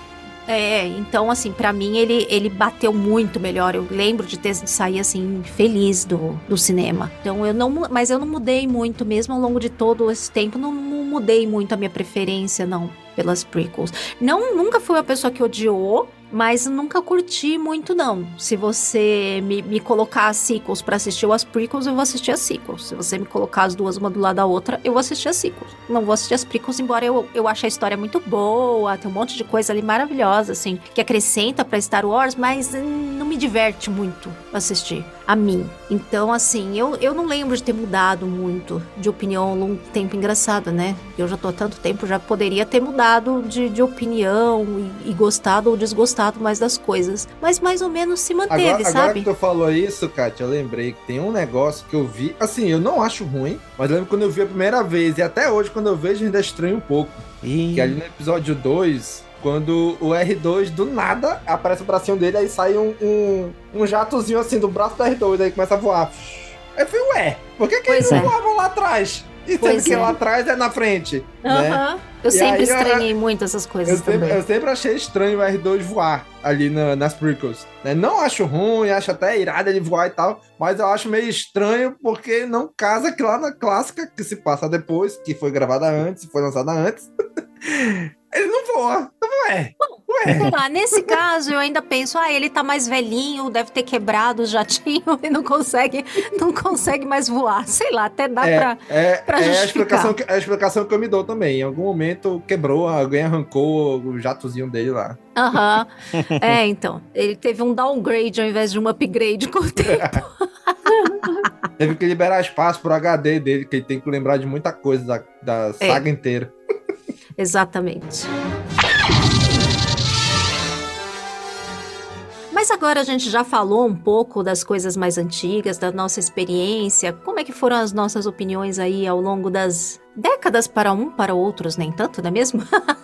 É, então assim, pra mim ele, ele bateu muito melhor. Eu lembro de ter de sair assim feliz do, do cinema. Então eu não, mas eu não mudei muito mesmo ao longo de todo esse tempo, não, não mudei muito a minha preferência não pelas prequels. Não, nunca fui uma pessoa que odiou, mas nunca curti muito não. Se você me, me colocar as sequels pra assistir as prequels, eu vou assistir as sequels. Se você me colocar as duas uma do lado da outra, eu vou assistir as sequels. Não vou assistir as prequels, embora eu, eu ache a história muito boa, tem um monte de coisa ali maravilhosa, assim, que acrescenta pra Star Wars, mas hum, não me diverte muito assistir a mim. Então, assim, eu, eu não lembro de ter mudado muito de opinião ao longo do tempo. Engraçado, né? Eu já tô há tanto tempo, já poderia ter mudado de, de opinião e, e gostado ou desgostado mais das coisas. Mas mais ou menos se manteve, Agora, agora sabe? que tu falou isso, Kátia, eu lembrei que tem um negócio que eu vi. Assim, eu não acho ruim, mas eu lembro quando eu vi a primeira vez, e até hoje, quando eu vejo, ainda estranho um pouco. E... Que ali no episódio 2, quando o R2 do nada aparece o bracinho dele, aí sai um, um, um jatozinho assim do braço do R2, aí começa a voar. Aí eu falei, ué, por que, que Pois eles é. não voavam lá atrás? E sendo Pois que é. lá atrás é na frente. né? Aham. Eu E sempre aí, eu- estranhei muito essas Eu coisas sempre, também. eu sempre achei estranho o R2 voar ali na- nas prequels. né? Não acho ruim, acho até irado ele voar e tal, mas eu acho meio estranho porque não casa que lá na clássica, que se passa depois, que foi gravada antes, foi lançada antes. ele não voa. Ué, ué. Sei lá, nesse caso eu ainda penso, ah, ele tá mais velhinho, deve ter quebrado o jatinho e não consegue, não consegue mais voar. Sei lá, até dá É, pra. é, pra é a, justificar. explicação que, é a explicação que eu me dou também. Em algum momento quebrou, alguém arrancou o jatozinho dele lá. Aham. É, então. Ele teve um downgrade ao invés de um upgrade com o tempo. Teve que liberar espaço pro HD dele, que ele tem que lembrar de muita coisa da, da É. saga inteira. Exatamente. Mas agora a gente já falou um pouco das coisas mais antigas, da nossa experiência, como é que foram as nossas opiniões aí ao longo das décadas para um, para outros, nem tanto, não é mesmo?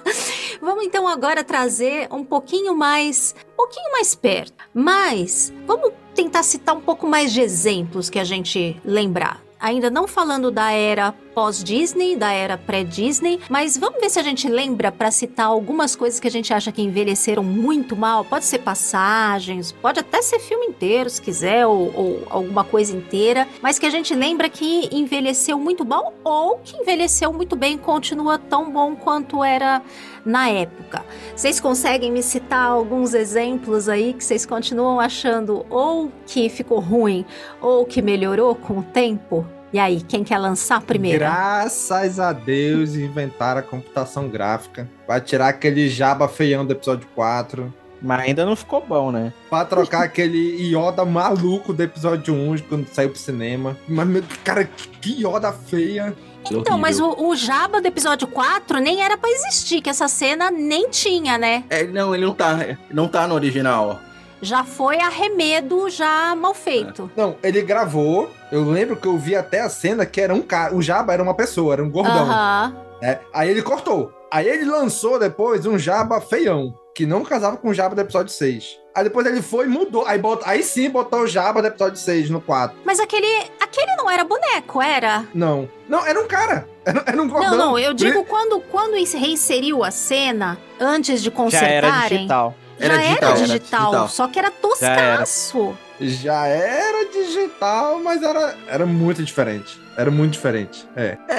vamos então agora trazer um pouquinho mais, um pouquinho mais perto. Mas vamos tentar citar um pouco mais de exemplos que a gente lembrar. Ainda não falando da era pós-Disney, da era pré-Disney, mas vamos ver se a gente lembra para citar algumas coisas que a gente acha que envelheceram muito mal. Pode ser passagens, pode até ser filme inteiro, se quiser, ou, ou alguma coisa inteira, mas que a gente lembra que envelheceu muito mal ou que envelheceu muito bem e continua tão bom quanto era na época. Vocês conseguem me citar alguns exemplos aí que vocês continuam achando ou que ficou ruim ou que melhorou com o tempo? E aí, quem quer lançar primeiro? Graças a Deus inventaram a computação gráfica. Vai tirar aquele jaba feião do episódio 4. Mas ainda não ficou bom, né? Pra trocar aquele Yoda maluco do episódio 1 quando saiu pro cinema. Mas, meu, cara, que Yoda feia. Então, mas o, o Jabba do episódio 4 nem era pra existir, que essa cena nem tinha, né? É, não, ele não tá, não tá no original. Já foi arremedo, já mal feito. Não, ele gravou. Eu lembro que eu vi até a cena que era um cara. O Jabba era uma pessoa, era um gordão. Aham. né? Aí ele cortou. Aí ele lançou depois um Jabba feião, que não casava com o Jabba do episódio 6. Aí depois ele foi e mudou. Aí, bot... aí sim botou o Jabba do episódio 6 no 4. Mas aquele, aquele não era boneco, era? Não. Não, era um cara. Era, era um gordão. Não, não, eu digo quando, quando reinseriu a cena, antes de Já consertarem. era digital. Já Era era digital, digital, era digital. só que era era. toscaço. Já era digital, mas era, era muito diferente. Era muito diferente. É. É,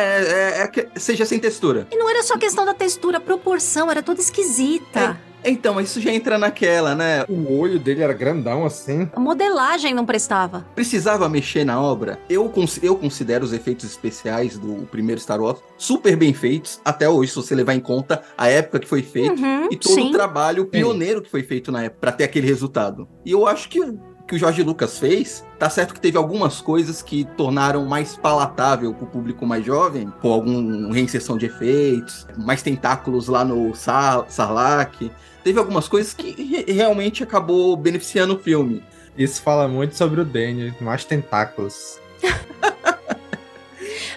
é, é que seja sem textura. E não era só questão da textura, a proporção era toda esquisita. Então, mas isso já entra naquela, né? O olho dele era grandão assim. A modelagem não prestava. Precisava mexer na obra. Eu, cons- eu considero os efeitos especiais do primeiro Star Wars super bem feitos, até hoje, se você levar em conta a época que foi feito Uhum, e todo sim. o trabalho pioneiro que foi feito na época pra ter aquele resultado. E eu acho que o que o Jorge Lucas fez, tá certo que teve algumas coisas que tornaram mais palatável pro público mais jovem, com alguma reinserção de efeitos, mais tentáculos lá no Sar Sarlacc. Teve algumas coisas que re- realmente acabou beneficiando o filme. Isso fala muito sobre o Daniel, mais tentáculos.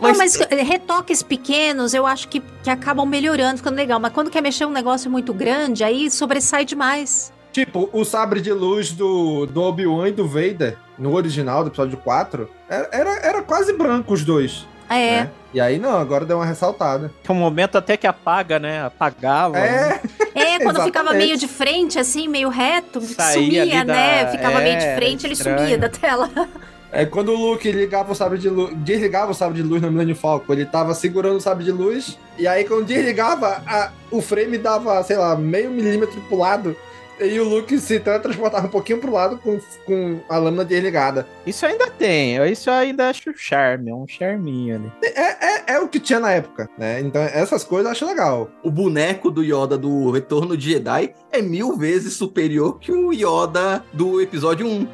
Não, mas eh, retoques pequenos eu acho que, que acabam melhorando, ficando legal. Mas quando quer mexer um negócio muito grande, aí sobressai demais. Tipo, o sabre de luz do, do Obi-Wan e do Vader, no original do episódio 4, era, era, era quase branco os dois. É. né? E aí, não, agora deu uma ressaltada. Tem um momento até que apaga, né? Apagava. É, É, quando ficava meio de frente, assim, meio reto, Saía sumia, ali da- né? Ficava meio de é, frente, ele estranho. sumia da tela. É quando o Luke ligava o sabre de luz, desligava o sabre de luz no Millennium Falcon, ele tava segurando o sabre de luz, e aí quando desligava, a- o frame dava, sei lá, meio milímetro pro lado, e o Luke se transportava um pouquinho pro lado com, com a lâmina desligada. Isso ainda tem. Isso eu ainda acho charme. É um charminho ali. É, é o que tinha na época, né? Então essas coisas eu acho legal. O boneco do Yoda do Retorno de Jedi é mil vezes superior que o Yoda do episódio 1.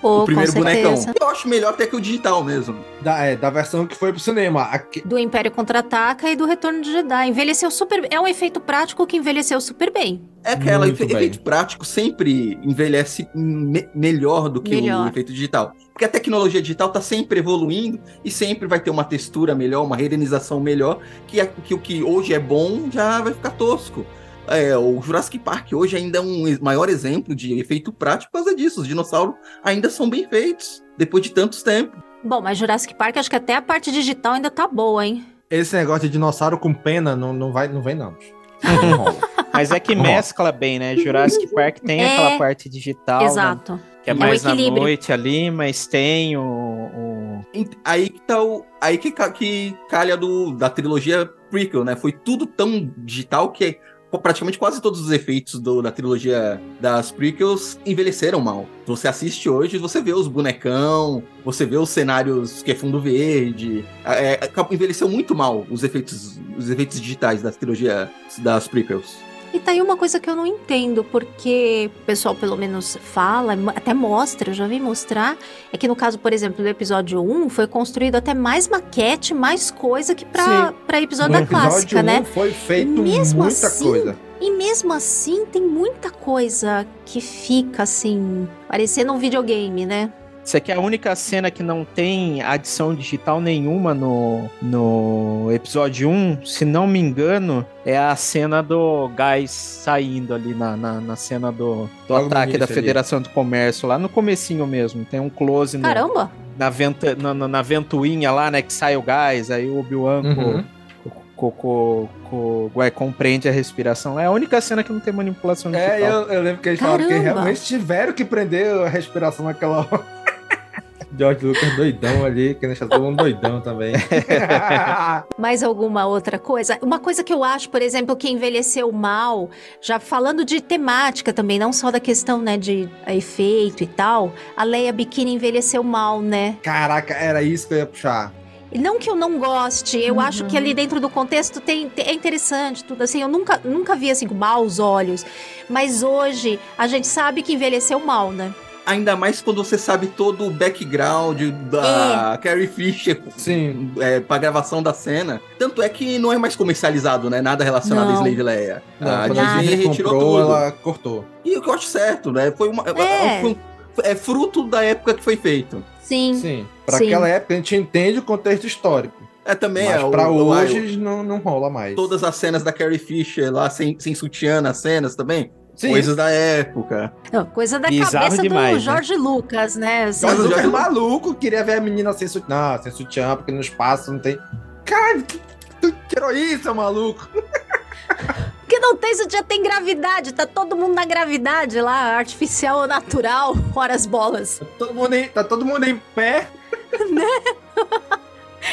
Pô, o primeiro bonecão. Eu acho melhor até que o digital mesmo. Da, é, da versão que foi pro cinema. Aqui- Do Império Contra-Ataca e do Retorno de Jedi. Envelheceu super... É um efeito prático que envelheceu super bem. É aquela, efe- efeito prático sempre envelhece me- melhor do que Melhor. o efeito digital. Porque a tecnologia digital tá sempre evoluindo e sempre vai ter uma textura melhor, uma renderização melhor, que, a- que o que hoje é bom já vai ficar tosco. É, o Jurassic Park hoje ainda é um maior exemplo de efeito prático por causa disso. Os dinossauros ainda são bem feitos, depois de tantos tempos. Bom, mas Jurassic Park, acho que até a parte digital ainda tá boa, hein? Esse negócio de dinossauro com pena não, não, vai, não vem, não. Mas é que mescla bem, né? Jurassic Park tem É. aquela parte digital. né? Exato. Que é É mais na equilíbrio. noite ali, mas tem o. o- Aí que tá o. Aí que, que calha do, da trilogia prequel, né? Foi tudo tão digital que praticamente quase todos os efeitos do- da trilogia das prequels envelheceram mal. Você assiste hoje, você vê os bonecão, você vê os cenários que é fundo verde. É, é, envelheceu muito mal os efeitos, os efeitos digitais da trilogia das prequels. E tá aí uma coisa que eu não entendo, porque o pessoal pelo menos fala, até mostra, eu já vi mostrar, é que no caso, por exemplo, do episódio 1, foi construído até mais maquete, mais coisa que pra, Sim. pra episódio no da clássica, episódio né? foi feito Mesmo muita assim, coisa. E mesmo assim, tem muita coisa que fica assim, parecendo um videogame, né? Isso aqui é a única cena que não tem adição digital nenhuma no, no episódio 1. Se não me engano, é a cena do gás saindo ali na, na, na cena do, do Logo ataque da início ali. Federação do Comércio, lá no comecinho mesmo. Tem um close no, Caramba! na, venta, na, na- na ventoinha lá, né, que sai o gás, aí o Obi-Wan Uhum. com, com, com, com o Qui-Gon prende a respiração. É a única cena que não tem manipulação digital. É, eu, eu lembro que eles falaram que Caramba. realmente tiveram que prender a respiração naquela hora. George Lucas doidão ali, que deixa todo mundo doidão também. Mais alguma outra coisa? Uma coisa que eu acho, por exemplo, que envelheceu mal, já falando de temática também, não só da questão, né, de efeito e tal, a Leia Bikini envelheceu mal, né? Caraca, era isso que eu ia puxar. Não que eu não goste, eu acho que ali dentro do contexto tem, tem- é interessante tudo assim. Eu nunca, nunca vi assim com maus olhos, mas hoje a gente sabe que envelheceu mal, né? Ainda mais quando você sabe todo o background da Carrie Fisher Sim. é, pra gravação da cena. Tanto é que não é mais comercializado, né? Nada relacionado Não. a Slave Leia. Não, a Disney retirou comprou, tudo. ela cortou. E o que eu acho certo, né? Foi uma. É. foi um- é fruto da época que foi feito. Sim. Sim. Pra Sim. aquela época a gente entende o contexto histórico. É também, Mas é, o- pra o- hoje não, não rola mais. Todas as cenas da Carrie Fisher lá, sem, sem sutiã nas cenas também. Sim. Coisas da época. Não, coisa da Bizarro cabeça demais, do né? Jorge Lucas, né? Assim, Mas o já- é maluco, queria ver a menina sem sutiã. Não, sem sutiã, porque no espaço não tem. Cara, que, que, heroísta, maluco. que não tem, já tem gravidade, tá todo mundo na gravidade lá, artificial ou natural, fora as bolas. Todo mundo em- tá todo mundo em pé.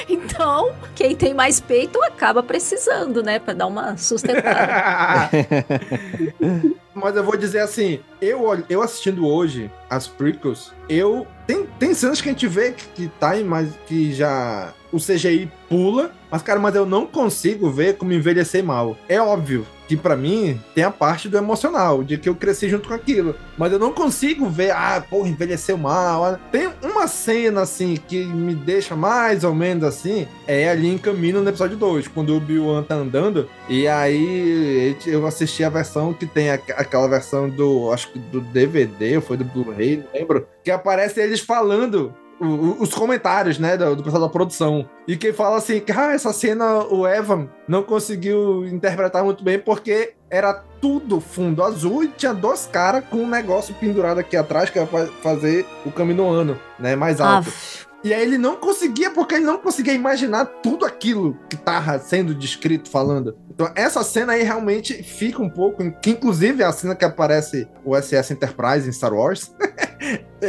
Então, quem tem mais peito acaba precisando, né? Pra dar uma sustentada. Mas eu vou dizer assim, eu, eu assistindo hoje as prequels, eu. Tem, tem cenas que a gente vê que, que tá em mais. que já. O CGI pula, mas, cara, mas eu não consigo ver como envelhecer mal. É óbvio que pra mim tem a parte do emocional, de que eu cresci junto com aquilo. Mas eu não consigo ver, ah, porra, envelheceu mal. ah. Tem uma cena, assim, que me deixa mais ou menos assim, é ali em caminho no episódio 2, quando o Obi-Wan tá andando, e aí eu assisti a versão que tem aqu- aquela versão do, acho que do DVD, ou foi do Blu-ray, não lembro, que aparece eles falando os comentários, né, do, do pessoal da produção. E que fala assim, que ah, essa cena o Evan não conseguiu interpretar muito bem porque era tudo fundo azul e tinha dois caras com um negócio pendurado aqui atrás que era pra fazer o caminoano, né, mais alto. Aff. E aí ele não conseguia, porque ele não conseguia imaginar tudo aquilo que tava sendo descrito, falando. Então essa cena aí realmente fica um pouco, que inclusive é a cena que aparece o SS Enterprise em Star Wars. é,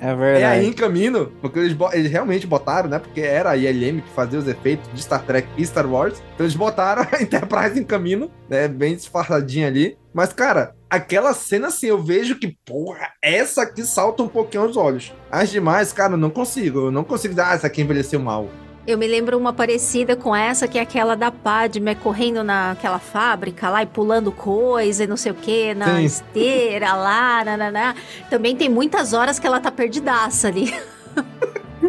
É é verdade. aí em caminho, porque eles, eles realmente botaram, né? Porque era a ILM que fazia os efeitos de Star Trek e Star Wars. Então eles botaram a Enterprise em caminho, né? Bem disfarçadinha ali. Mas, cara, aquela cena assim, eu vejo que, porra, essa aqui salta um pouquinho aos olhos. As demais, cara, eu não consigo. Eu não consigo dizer, ah, essa aqui envelheceu mal. Eu me lembro uma parecida com essa, que é aquela da Padme correndo naquela fábrica lá e pulando coisa e não sei o que, na Sim. esteira lá, nananá. Também tem muitas horas que ela tá perdidaça ali.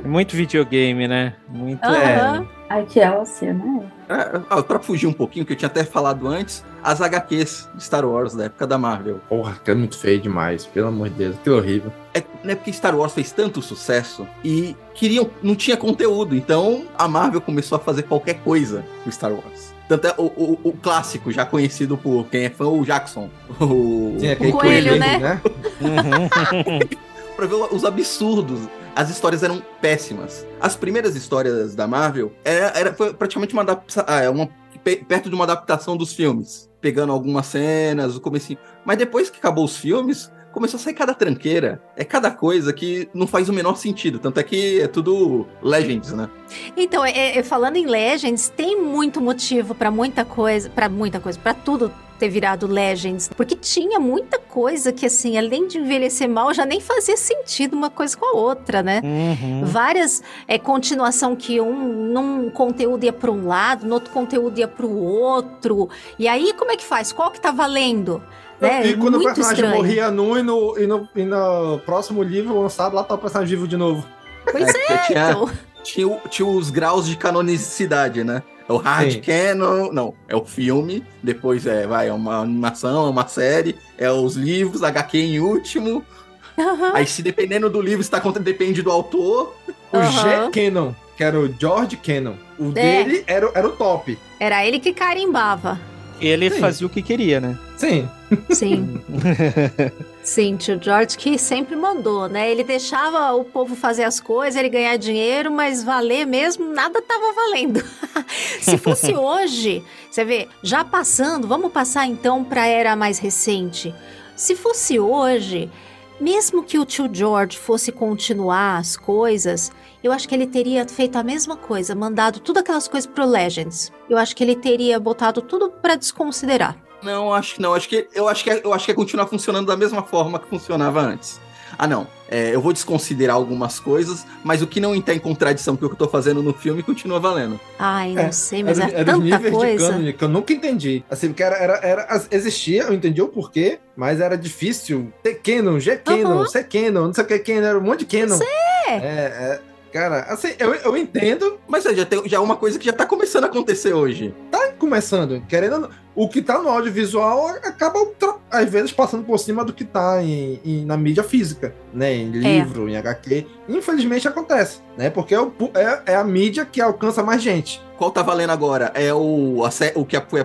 Muito videogame, né? Muito. Aham. Aquela cena é. É, ah, pra fugir um pouquinho, que eu tinha até falado antes, as HQs de Star Wars da época da Marvel. Porra, que é muito feio demais. Pelo amor de Deus, que horrível. É, né, porque Star Wars fez tanto sucesso e queriam, não tinha conteúdo, então a Marvel começou a fazer qualquer coisa com Star Wars. Tanto é o, o- o clássico, já conhecido por quem é fã, o Jackson. O, Sim, aquele coelho, coelhinho, né? Uhum. pra ver os absurdos. As histórias eram péssimas. As primeiras histórias da Marvel era, era- foi praticamente uma adaptação. uma, pe- perto de uma adaptação dos filmes. Pegando algumas cenas, o comecinho. Mas depois que acabou os filmes, começou a sair cada tranqueira. É cada coisa que não faz o menor sentido. Tanto é que é tudo Legends, né? Então, é- é- falando em Legends, tem muito motivo pra muita coisa, pra muita coisa, pra tudo ter virado Legends, porque tinha muita coisa que assim, além de envelhecer mal, já nem fazia sentido uma coisa com a outra, né? Uhum. Várias é, continuação que um num conteúdo ia para um lado, no outro conteúdo ia para o outro. E aí como é que faz? Qual que tá valendo? Né? e quando o personagem estranho. morria num e no, e, no, e no próximo livro lançado, lá tá o personagem vivo de novo. Pois É, é, tinha- então. Tinha, tinha os graus de canonicidade, né? É o hard Sim. canon, não, é o filme, depois é, vai, é uma animação, é uma série, é os livros, HQ em último, Aham. Aí, se dependendo do livro, está contra depende do autor. O Aham. G. Cannon, que era o George Cannon. O É. dele era, o- era o top. Era ele que carimbava. Ele Sim. fazia o que queria, né? Sim. Sim. Sim, tio George que sempre mandou, né? Ele deixava o povo fazer as coisas, ele ganhar dinheiro, mas valer mesmo, nada tava valendo. Se fosse hoje, você vê, já passando, vamos passar então para a era mais recente. Se fosse hoje, mesmo que o tio George fosse continuar as coisas, eu acho que ele teria feito a mesma coisa, mandado tudo aquelas coisas pro Legends. Eu acho que ele teria botado tudo para desconsiderar. Não, acho que não. Acho que eu acho que eu acho que é continuar funcionando da mesma forma que funcionava antes. Ah, não. É, eu vou desconsiderar algumas coisas, mas o que não está em contradição com o que eu tô fazendo no filme continua valendo. Ai, não É, sei, mas era, é era os tanta níveis de coisa. cânone que eu nunca entendi. Assim, porque era, era, era- existia, eu entendi o porquê, mas era difícil ter Canon, G Canon, Aham. C Canon, não sei o que Canon, era um monte de Canon. Pois É, é, Cara, assim, eu, eu entendo. Mas é, já, tem, já é uma coisa que já tá começando a acontecer hoje. Tá começando, querendo. ou não, O que tá no audiovisual acaba, às vezes, passando por cima do que tá em, em- na mídia física, né? Em livro, em HQ. Infelizmente acontece, né? Porque é, o é, é a mídia que alcança mais gente. Qual tá valendo agora? É o, a o que foi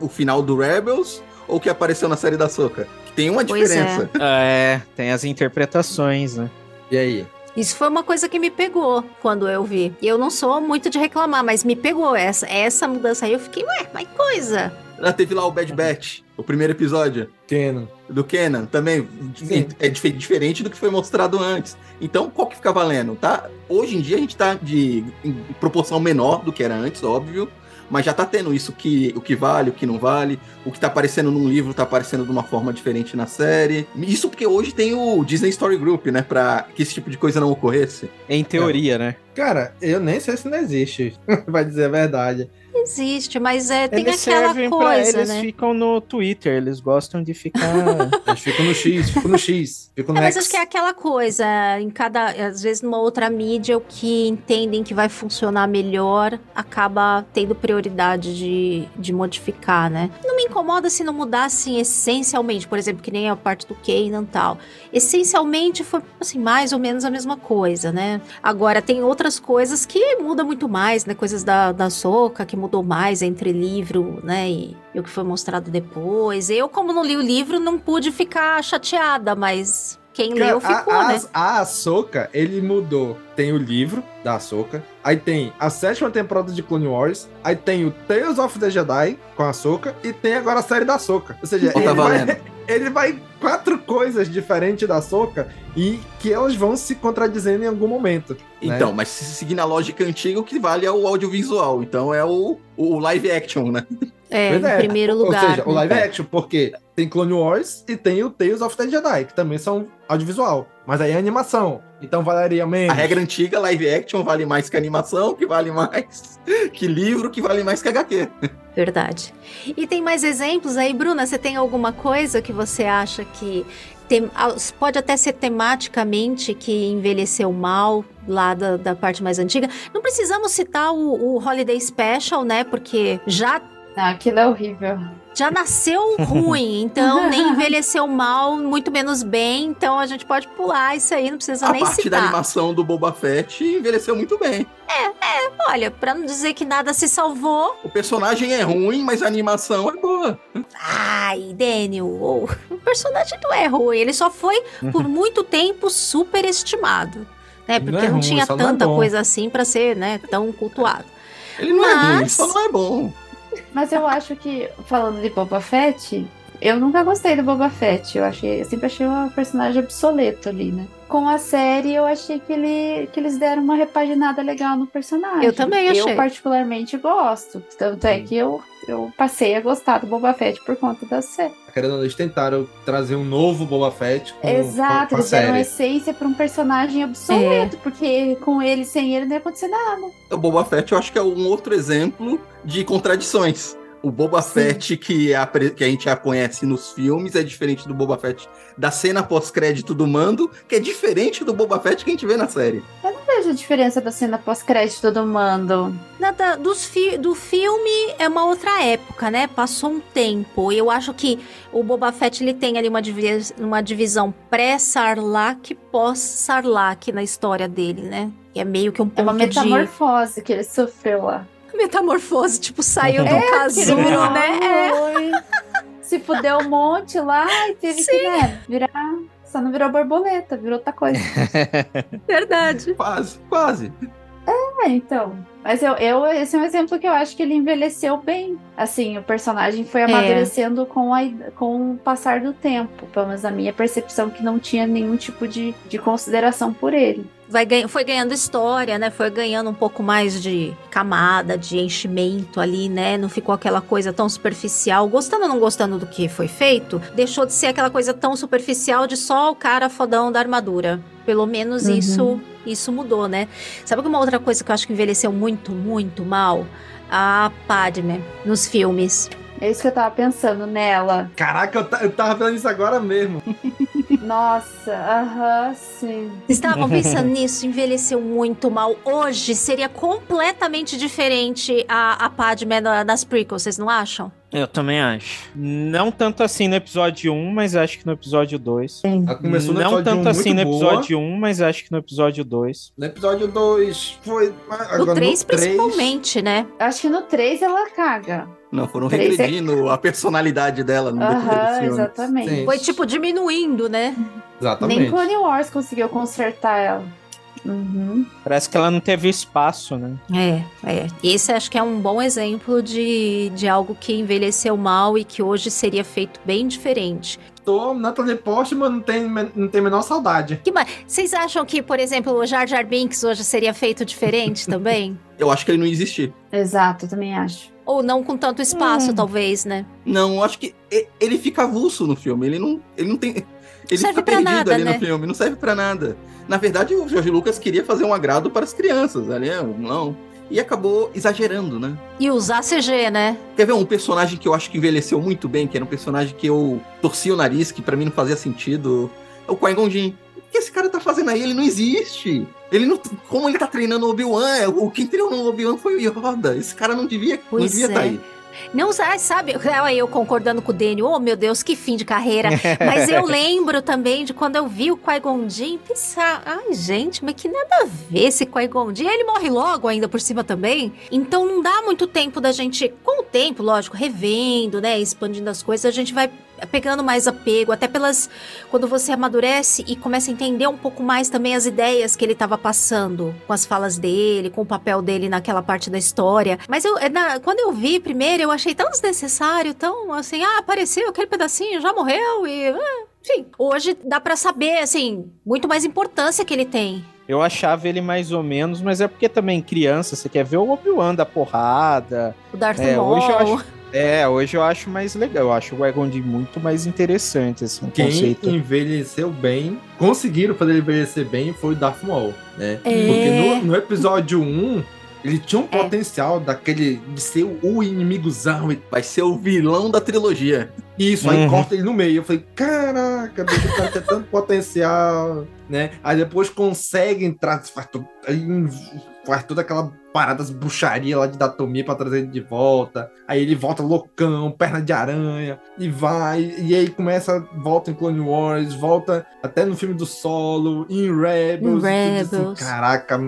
o final do Rebels ou o que apareceu na série da Soca? Tem uma Pois é. diferença. É, tem as interpretações, né? E aí? Isso foi uma coisa que me pegou quando eu vi. E eu não sou muito de reclamar, mas me pegou essa, essa mudança aí. Eu fiquei, ué, mas coisa. Ela teve lá o Bad Batch, o primeiro episódio. Kenan. Do Kenan, também Sim. é dif- diferente do que foi mostrado antes. Então, qual que fica valendo, tá? Hoje em dia a gente tá de em proporção menor do que era antes, óbvio, mas já tá tendo isso que o que vale, o que não vale, o que tá aparecendo num livro tá aparecendo de uma forma diferente na série. Isso porque hoje tem o Disney Story Group, né, para que esse tipo de coisa não ocorresse. Em teoria, né? Cara, eu nem sei se não existe. Vai dizer a verdade. Existe, mas é, tem eles aquela servem pra. coisa, Eles né? ficam no Twitter, eles gostam de ficar. Eles ficam no X, ficam no X, ficam É, no mas X. acho que é aquela coisa, em cada, às vezes numa outra mídia, o que entendem que vai funcionar melhor acaba tendo prioridade de, de modificar, né? Não me incomoda se não mudassem essencialmente, por exemplo, que nem a parte do Kanan e tal. Essencialmente foi, assim, mais ou menos a mesma coisa, né? Agora, tem outras coisas que mudam muito mais, né? Coisas da, da Soca, que mudou mais entre livro, né? E, e o que foi mostrado depois. Eu, como não li o livro, não pude ficar chateada, mas quem leu Cara, ficou, a, né? a, a Ahsoka, ele mudou. Tem o livro da Ahsoka, aí tem a sétima temporada de Clone Wars, aí tem o Tales of the Jedi com a Ahsoka, e tem agora a série da Ahsoka. Ou seja, tá ele, vai, valendo? ele vai quatro coisas diferentes da Ahsoka e que elas vão se contradizendo em algum momento. né? Então, mas se seguir na lógica antiga, o que vale é o audiovisual. Então é o, o live action, né? É, Pois em é, primeiro lugar. Ou seja, o né? live action, porque tem Clone Wars e tem o Tales of the Jedi, que também são audiovisual. Mas aí é animação. Então valeria menos. A regra antiga, live action vale mais que animação, que vale mais que livro, que vale mais que HQ. Verdade. E tem mais exemplos aí, Bruna? Você tem alguma coisa que você acha que tem- ah, pode até ser tematicamente que envelheceu mal lá da, da parte mais antiga? Não precisamos citar o, o Holiday Special, né? Porque já Não, aquilo é horrível. já nasceu ruim, então nem envelheceu mal, muito menos bem. Então a gente pode pular isso aí, não precisa A nem parte da citar. animação do Boba Fett envelheceu muito bem. Olha, pra não dizer que nada se salvou, O personagem é ruim, mas a animação é boa. Ai, Daniel, o o personagem não é ruim, ele só foi por muito tempo superestimado, né? Não Porque é não, ruim, tinha só não é tanta coisa assim pra ser, né, tão cultuado. Ele não é ruim, Mas- só não é bom. Mas eu acho que, falando de Boba Fett, eu nunca gostei do Boba Fett. Eu, achei, eu sempre achei um personagem obsoleto ali, né? Com a série, eu achei que, ele, que eles deram uma repaginada legal no personagem. Eu também achei. Eu, particularmente, gosto. Tanto é que eu, eu passei a gostar do Boba Fett por conta da série. Querendo ou não, eles tentaram trazer um novo Boba Fett com, Exato, com a eles deram série. essência pra um personagem obsoleto, porque com ele, sem ele, não ia acontecer nada. O Boba Fett eu acho que é um outro exemplo de contradições. O Boba Fett que, é apre- que a gente já conhece nos filmes é diferente do Boba Fett da cena pós-crédito do Mando, que é diferente do Boba Fett que a gente vê na série. Eu não vejo a diferença da cena pós-crédito do Mando. Nada dos fi- do filme é uma outra época, né? Passou um tempo. Eu acho que o Boba Fett ele tem ali uma, divi- uma divisão pré-Sarlacc e pós-Sarlacc na história dele, né? Que é meio que um É uma ponto de metamorfose que ele sofreu lá. metamorfose, tipo, saiu do É, casulo, que ele né? É. Se fudeu um monte lá e teve que, né, virar. Só não virou borboleta, virou outra coisa. Verdade. Quase, quase. É, então. Mas eu, eu, esse é um exemplo que eu acho que ele envelheceu bem. Assim, o personagem foi amadurecendo com, a, com o passar do tempo. Pelo menos a minha percepção que não tinha nenhum tipo de, de consideração por ele. Vai foi ganhando história, né? Foi ganhando um pouco mais de camada, de enchimento ali, né? Não ficou aquela coisa tão superficial. Gostando ou não gostando do que foi feito, deixou de ser aquela coisa tão superficial de só o cara fodão da armadura. Pelo menos Uhum. isso, isso mudou, né? Sabe uma outra coisa que eu acho que envelheceu muito, muito mal? A Padme nos filmes. É isso que eu tava pensando nela. Caraca, eu, eu tava vendo isso agora mesmo. Nossa, aham, sim. Vocês estavam pensando nisso, envelheceu muito mal. Hoje seria completamente diferente a, a Padme nas prequels, vocês não acham? Eu também acho. Não tanto assim no episódio 1, mas acho que no episódio 2. Ela começou no Não episódio tanto 1 assim no muito boa. episódio 1, mas acho que no episódio 2. No episódio 2 foi. Agora, No 3 no três- principalmente, né? Acho que no 3 ela caga. Não, foram Três é- regredindo a personalidade dela no decorrer do Aham, filme. exatamente. Sim. Foi tipo diminuindo, né? Exatamente. Nem Clone Wars conseguiu consertar ela. Uhum. Parece que ela não teve espaço, né? É, é. Esse acho que é um bom exemplo de, de algo que envelheceu mal e que hoje seria feito bem diferente. Tô, Natalie Portman não tem, não tem a menor saudade. Que mais? Vocês acham que, por exemplo, o Jar Jar Binks hoje seria feito diferente também? Eu acho que ele não existir. Exato, eu também acho. Ou não com tanto espaço, Hum. talvez, né? Não, eu acho que ele fica avulso no filme. Ele não, ele não tem. Ele Serve fica perdido nada, ali né? no filme, não serve pra nada. Na verdade, o Jorge Lucas queria fazer um agrado para as crianças, ali, não. E acabou exagerando, né? E usar CG, né? Quer ver um personagem que eu acho que envelheceu muito bem, que era um personagem que eu torcia o nariz, que pra mim não fazia sentido? É o Qui-Gon Jinn. O que esse cara tá fazendo aí? Ele não existe. Ele não. Como ele tá treinando o Obi-Wan? É, O quem treinou no Obi-Wan foi o Yoda. Esse cara não devia, não Pois devia é. tá aí. Não sa- sabe, eu concordando com o Daniel, oh meu Deus, que fim de carreira. Mas eu lembro também de quando eu vi o Qui-Gon Jinn, pensar, ai gente, mas que nada a ver esse Qui-Gon Jinn. Ele morre logo ainda por cima também. Então não dá muito tempo da gente, com o tempo, lógico, revendo, né, expandindo as coisas, a gente vai pegando mais apego, até pelas quando você amadurece e começa a entender um pouco mais também as ideias que ele estava passando com as falas dele, com o papel dele naquela parte da história. Mas eu, na- quando eu vi primeiro, eu achei tão desnecessário, tão assim, ah, apareceu aquele pedacinho, já morreu e. ah, enfim, hoje dá pra saber, assim, muito mais importância que ele tem. Eu achava ele mais ou menos, mas é porque também criança, você quer ver o Obi-Wan da porrada. O Darth É, Maul. hoje eu acho, é, hoje eu acho mais legal. Eu acho o Qui-Gon Jinn muito mais interessante, assim, Quem conceito. envelheceu bem, conseguiram fazer ele envelhecer bem, foi o Darth Maul, né? É. Porque no, no episódio 1, ele tinha um potencial daquele de ser o inimigozão e Vai ser o vilão da trilogia. isso, aí Uhum. corta ele no meio. Eu falei, caraca, o cara tem tanto potencial, né? Aí depois consegue entrar, faz, aí faz toda aquela parada, as bruxaria lá de Datomir pra trazer ele de volta. Aí ele volta loucão, perna de aranha, e vai, e aí começa, volta em Clone Wars, volta até no filme do Solo, em Rebels. Em Rebels. Caraca,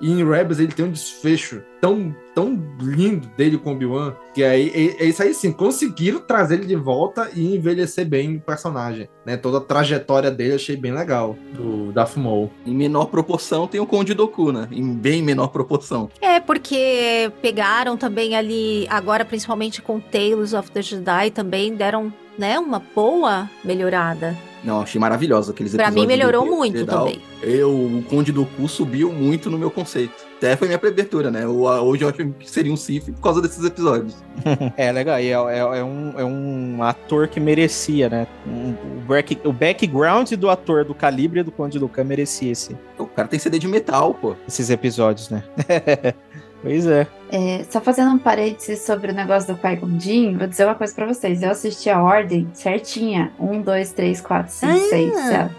e em Rebels ele tem um desfecho tão, tão lindo dele com o Obi-Wan, que aí é, é isso aí sim, conseguiram trazer ele de volta e envelhecer bem o personagem, né? Toda a trajetória dele eu achei bem legal, do Darth Maul. Em menor proporção tem o Conde Doku, né? Em bem menor proporção. É, porque pegaram também ali, agora principalmente com Tales of the Jedi, também deram, né, uma boa melhorada. Não, achei maravilhoso aqueles Pra episódios. mim melhorou do muito Jedi. também. Eu, o Conde Doku subiu muito no meu conceito. Até foi minha abertura, né? Hoje eu acho que seria um Sith por causa desses episódios. É legal, e é, é- é um, é um ator que merecia, né? Um- o, back- o background do ator do calibre do Conde Ducan merecia esse, O cara tem CD de metal, pô. esses episódios, né? pois é. É, só fazendo um parênteses sobre o negócio do Qui-Gon Jinn, vou dizer uma coisa pra vocês. Eu assisti a ordem certinha. Um, dois, três, quatro, cinco, Ah. seis, sete.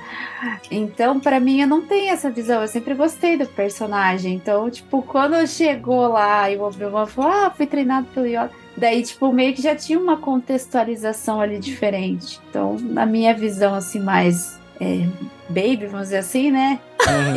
Então, pra mim, eu não tenho essa visão. Eu sempre gostei do personagem. Então, tipo, quando chegou lá e o Obi-Wan falou, ah, fui treinado pelo Yoda. Daí, tipo, meio que já tinha uma contextualização ali diferente. Então, na minha visão, assim, mais é, baby, vamos dizer assim, né?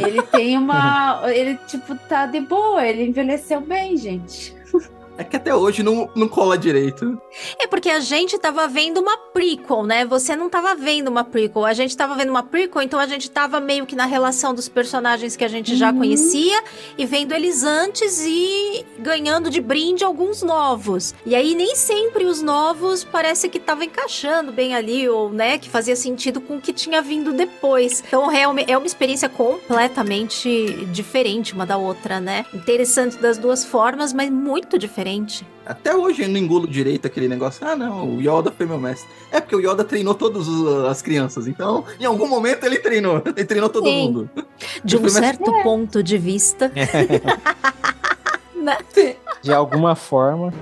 Ele tem uma. Ele, tipo, tá de boa, ele envelheceu bem, gente. É que até hoje não, não cola direito. É porque a gente tava vendo uma prequel, né? Você não tava vendo uma prequel. A gente tava vendo uma prequel, então a gente tava meio que na relação dos personagens que a gente já Uhum. conhecia e vendo eles antes e ganhando de brinde alguns novos. E aí nem sempre os novos parece que tava encaixando bem ali, ou, né, que fazia sentido com o que tinha vindo depois. Então realmente é uma experiência completamente diferente uma da outra, né? Interessante das duas formas, mas muito diferente. Até hoje eu não engulo direito aquele negócio. Ah, não, o Yoda foi meu mestre. É porque o Yoda treinou todas as crianças. Então, em algum momento ele treinou. Ele treinou todo Sim. mundo. De um certo ponto de vista. Né? De alguma forma.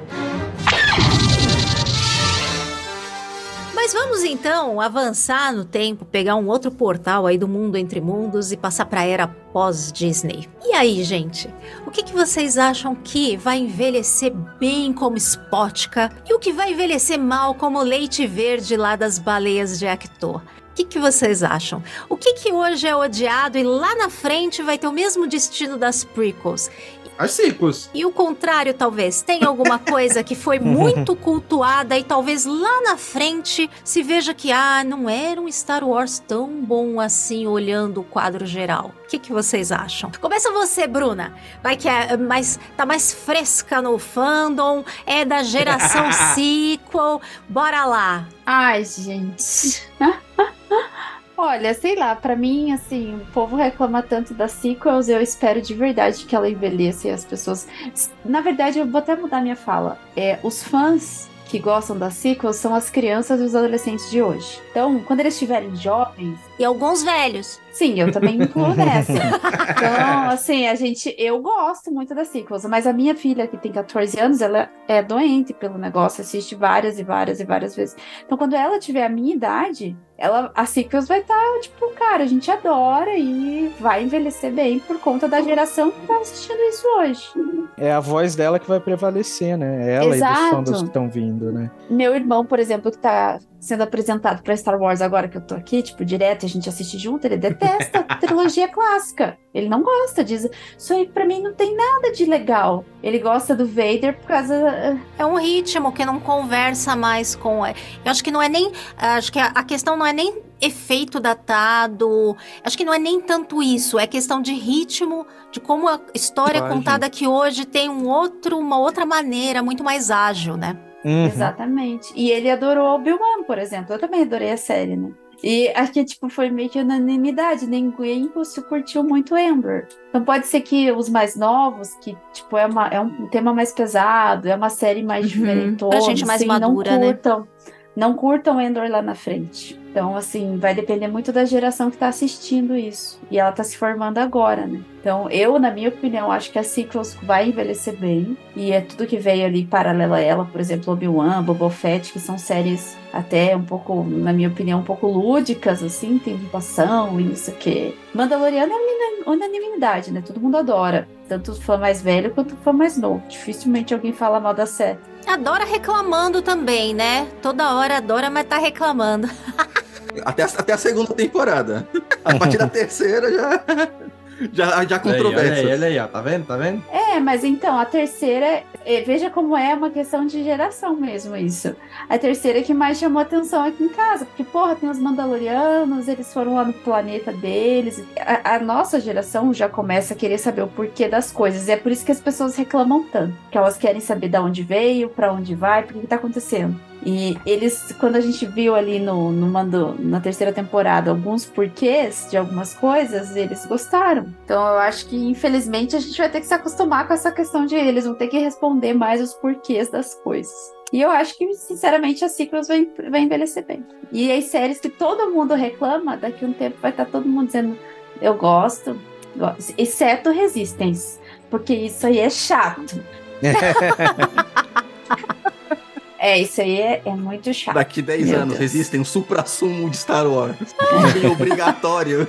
Mas vamos então avançar no tempo, pegar um outro portal aí do mundo entre mundos e passar para a era pós-Disney. E aí, gente? O que, que vocês acham que vai envelhecer bem como Spottka e o que vai envelhecer mal como leite verde lá das baleias de Actor? O que, que vocês acham? O que, que hoje é odiado e lá na frente vai ter o mesmo destino das prequels? As sequels. E o contrário, talvez. Tem alguma coisa que foi muito cultuada e talvez lá na frente se veja que, ah, não era um Star Wars tão bom assim, olhando o quadro geral. O que, que vocês acham? Começa você, Bruna. Vai que é mais, tá mais fresca no fandom, é da geração sequel. Bora lá. Ai, gente. Olha, sei lá, pra mim, assim, o povo reclama tanto das sequels, eu espero de verdade que ela envelheça e as pessoas. Na verdade, eu vou até mudar minha fala. É, os fãs que gostam das sequels são as crianças e os adolescentes de hoje. Então, quando eles estiverem jovens. E alguns velhos. Sim, eu também me incluo nessa. Então, assim, a gente. Eu gosto muito das sequels, mas a minha filha, que tem 14 anos, ela é doente pelo negócio, assiste várias e várias e várias vezes. Então, quando ela tiver a minha idade, ela, a sequels vai estar, tá, tipo, cara, a gente adora e vai envelhecer bem por conta da geração que tá assistindo isso hoje. É a voz dela que vai prevalecer, né? Ela Exato. e dos fandoms que estão vindo, né? Meu irmão, por exemplo, que tá sendo apresentado pra Star Wars agora que eu tô aqui, tipo, direto, a gente assiste junto, ele detesta a trilogia clássica. Ele não gosta, diz, isso aí pra mim não tem nada de legal. Ele gosta do Vader por causa. É um ritmo que não conversa mais com. Eu acho que não é nem. Acho que a questão não é nem efeito datado. Acho que não é nem tanto isso. É questão de ritmo, de como a história é contada aqui hoje tem um outro, uma outra maneira, muito mais ágil, né? Uhum. Exatamente. E ele adorou Obi-Wan, por exemplo. Eu também adorei a série, né? E aqui, tipo, foi meio que unanimidade. Ninguém curtiu muito Amber. Então pode ser que os mais novos, que, tipo, é, uma, é um tema mais pesado, é uma série mais uhum. diferentona. Pra gente mais assim, madura, não curtam, né? Não curtam Endor lá na frente. Então, assim, vai depender muito da geração que tá assistindo isso. E ela tá se formando agora, né? Então, eu, na minha opinião, acho que a Cyclos vai envelhecer bem. E é tudo que veio ali paralela a ela, por exemplo, Obi-Wan, Boba Fett, que são séries até um pouco, na minha opinião, um pouco lúdicas, assim, tem ação e isso que. Mandaloriano é unanimidade, né? Todo mundo adora. Tanto o fã mais velho quanto o fã mais novo. Dificilmente alguém fala mal da série. Adora reclamando também, né? Toda hora adora, mas tá reclamando. Até, até a segunda temporada. A partir da terceira já. Já, já controvérsia. Olha aí, olha aí, ó. Tá vendo? Tá vendo? É, mas então, a terceira, é, veja como é uma questão de geração mesmo isso. A terceira é que mais chamou atenção aqui em casa, porque, porra, tem os Mandalorianos, eles foram lá no planeta deles. A, a nossa geração já começa a querer saber o porquê das coisas. E é por isso que as pessoas reclamam tanto. Que elas querem saber de onde veio, para onde vai, por que tá acontecendo. E eles, quando a gente viu ali no, no mando, na terceira temporada alguns porquês de algumas coisas, eles gostaram. Então eu acho que, infelizmente, a gente vai ter que se acostumar com essa questão de eles vão ter que responder mais os porquês das coisas. E eu acho que, sinceramente, a Ciclos vai, vai envelhecer bem. E as séries que todo mundo reclama, daqui a um tempo vai estar todo mundo dizendo eu gosto, gosto. exceto Resistance, porque isso aí é chato. É, isso aí é, é muito chato. Daqui 10 Meu anos Deus. existem um supra-sumo de Star Wars. É obrigatório.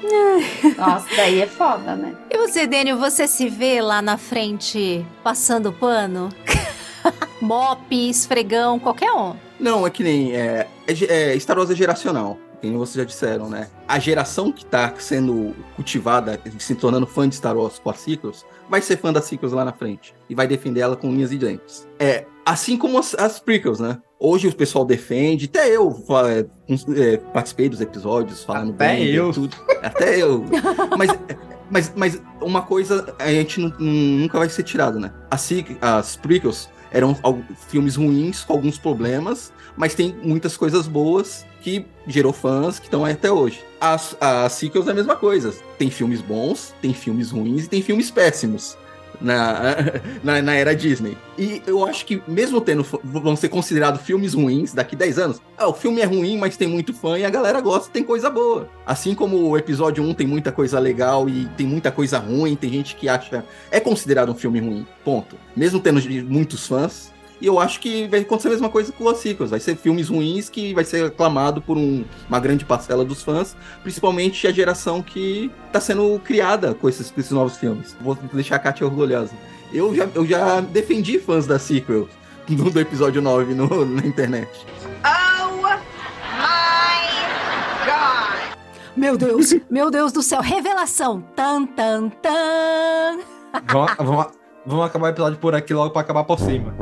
Nossa, daí é foda, né? E você, Daniel, você se vê lá na frente passando pano? Mop, esfregão, qualquer um. Não, é que nem. É, é, é, Star Wars é geracional. Como vocês já disseram, né? A geração que tá sendo cultivada, se tornando fã de Star Wars com as sequels, vai ser fã das sequels lá na frente. E vai defender ela com unhas e dentes. É, assim como as, as prequels, né? Hoje o pessoal defende, até eu é, é, participei dos episódios falando Até bem. eu. Tudo. Até eu. Mas, mas, mas uma coisa a gente nu- nunca vai ser tirado, né? As, as prequels eram filmes ruins com alguns problemas, mas tem muitas coisas boas que gerou fãs que estão aí até hoje. As, as sequels é a mesma coisa. Tem filmes bons, tem filmes ruins e tem filmes péssimos. Na, na, na era Disney. E eu acho que, mesmo tendo, vão ser considerados filmes ruins daqui 10 anos, ah, o filme é ruim, mas tem muito fã e a galera gosta, tem coisa boa. Assim como o episódio 1 tem muita coisa legal e tem muita coisa ruim, tem gente que acha. É considerado um filme ruim, ponto. Mesmo tendo muitos fãs, E eu acho que vai acontecer a mesma coisa com os sequels. Vai ser filmes ruins que vai ser aclamado por um- uma grande parcela dos fãs, principalmente a geração que tá sendo criada com esses, esses novos filmes. Vou deixar a Katia orgulhosa. Eu já, eu já defendi fãs da sequel no, do episódio 9 no- na internet. Meu Deus, meu Deus do céu, revelação. Tan, tan, tan. vamos, vamos- vamos acabar o episódio por aqui logo pra acabar por cima.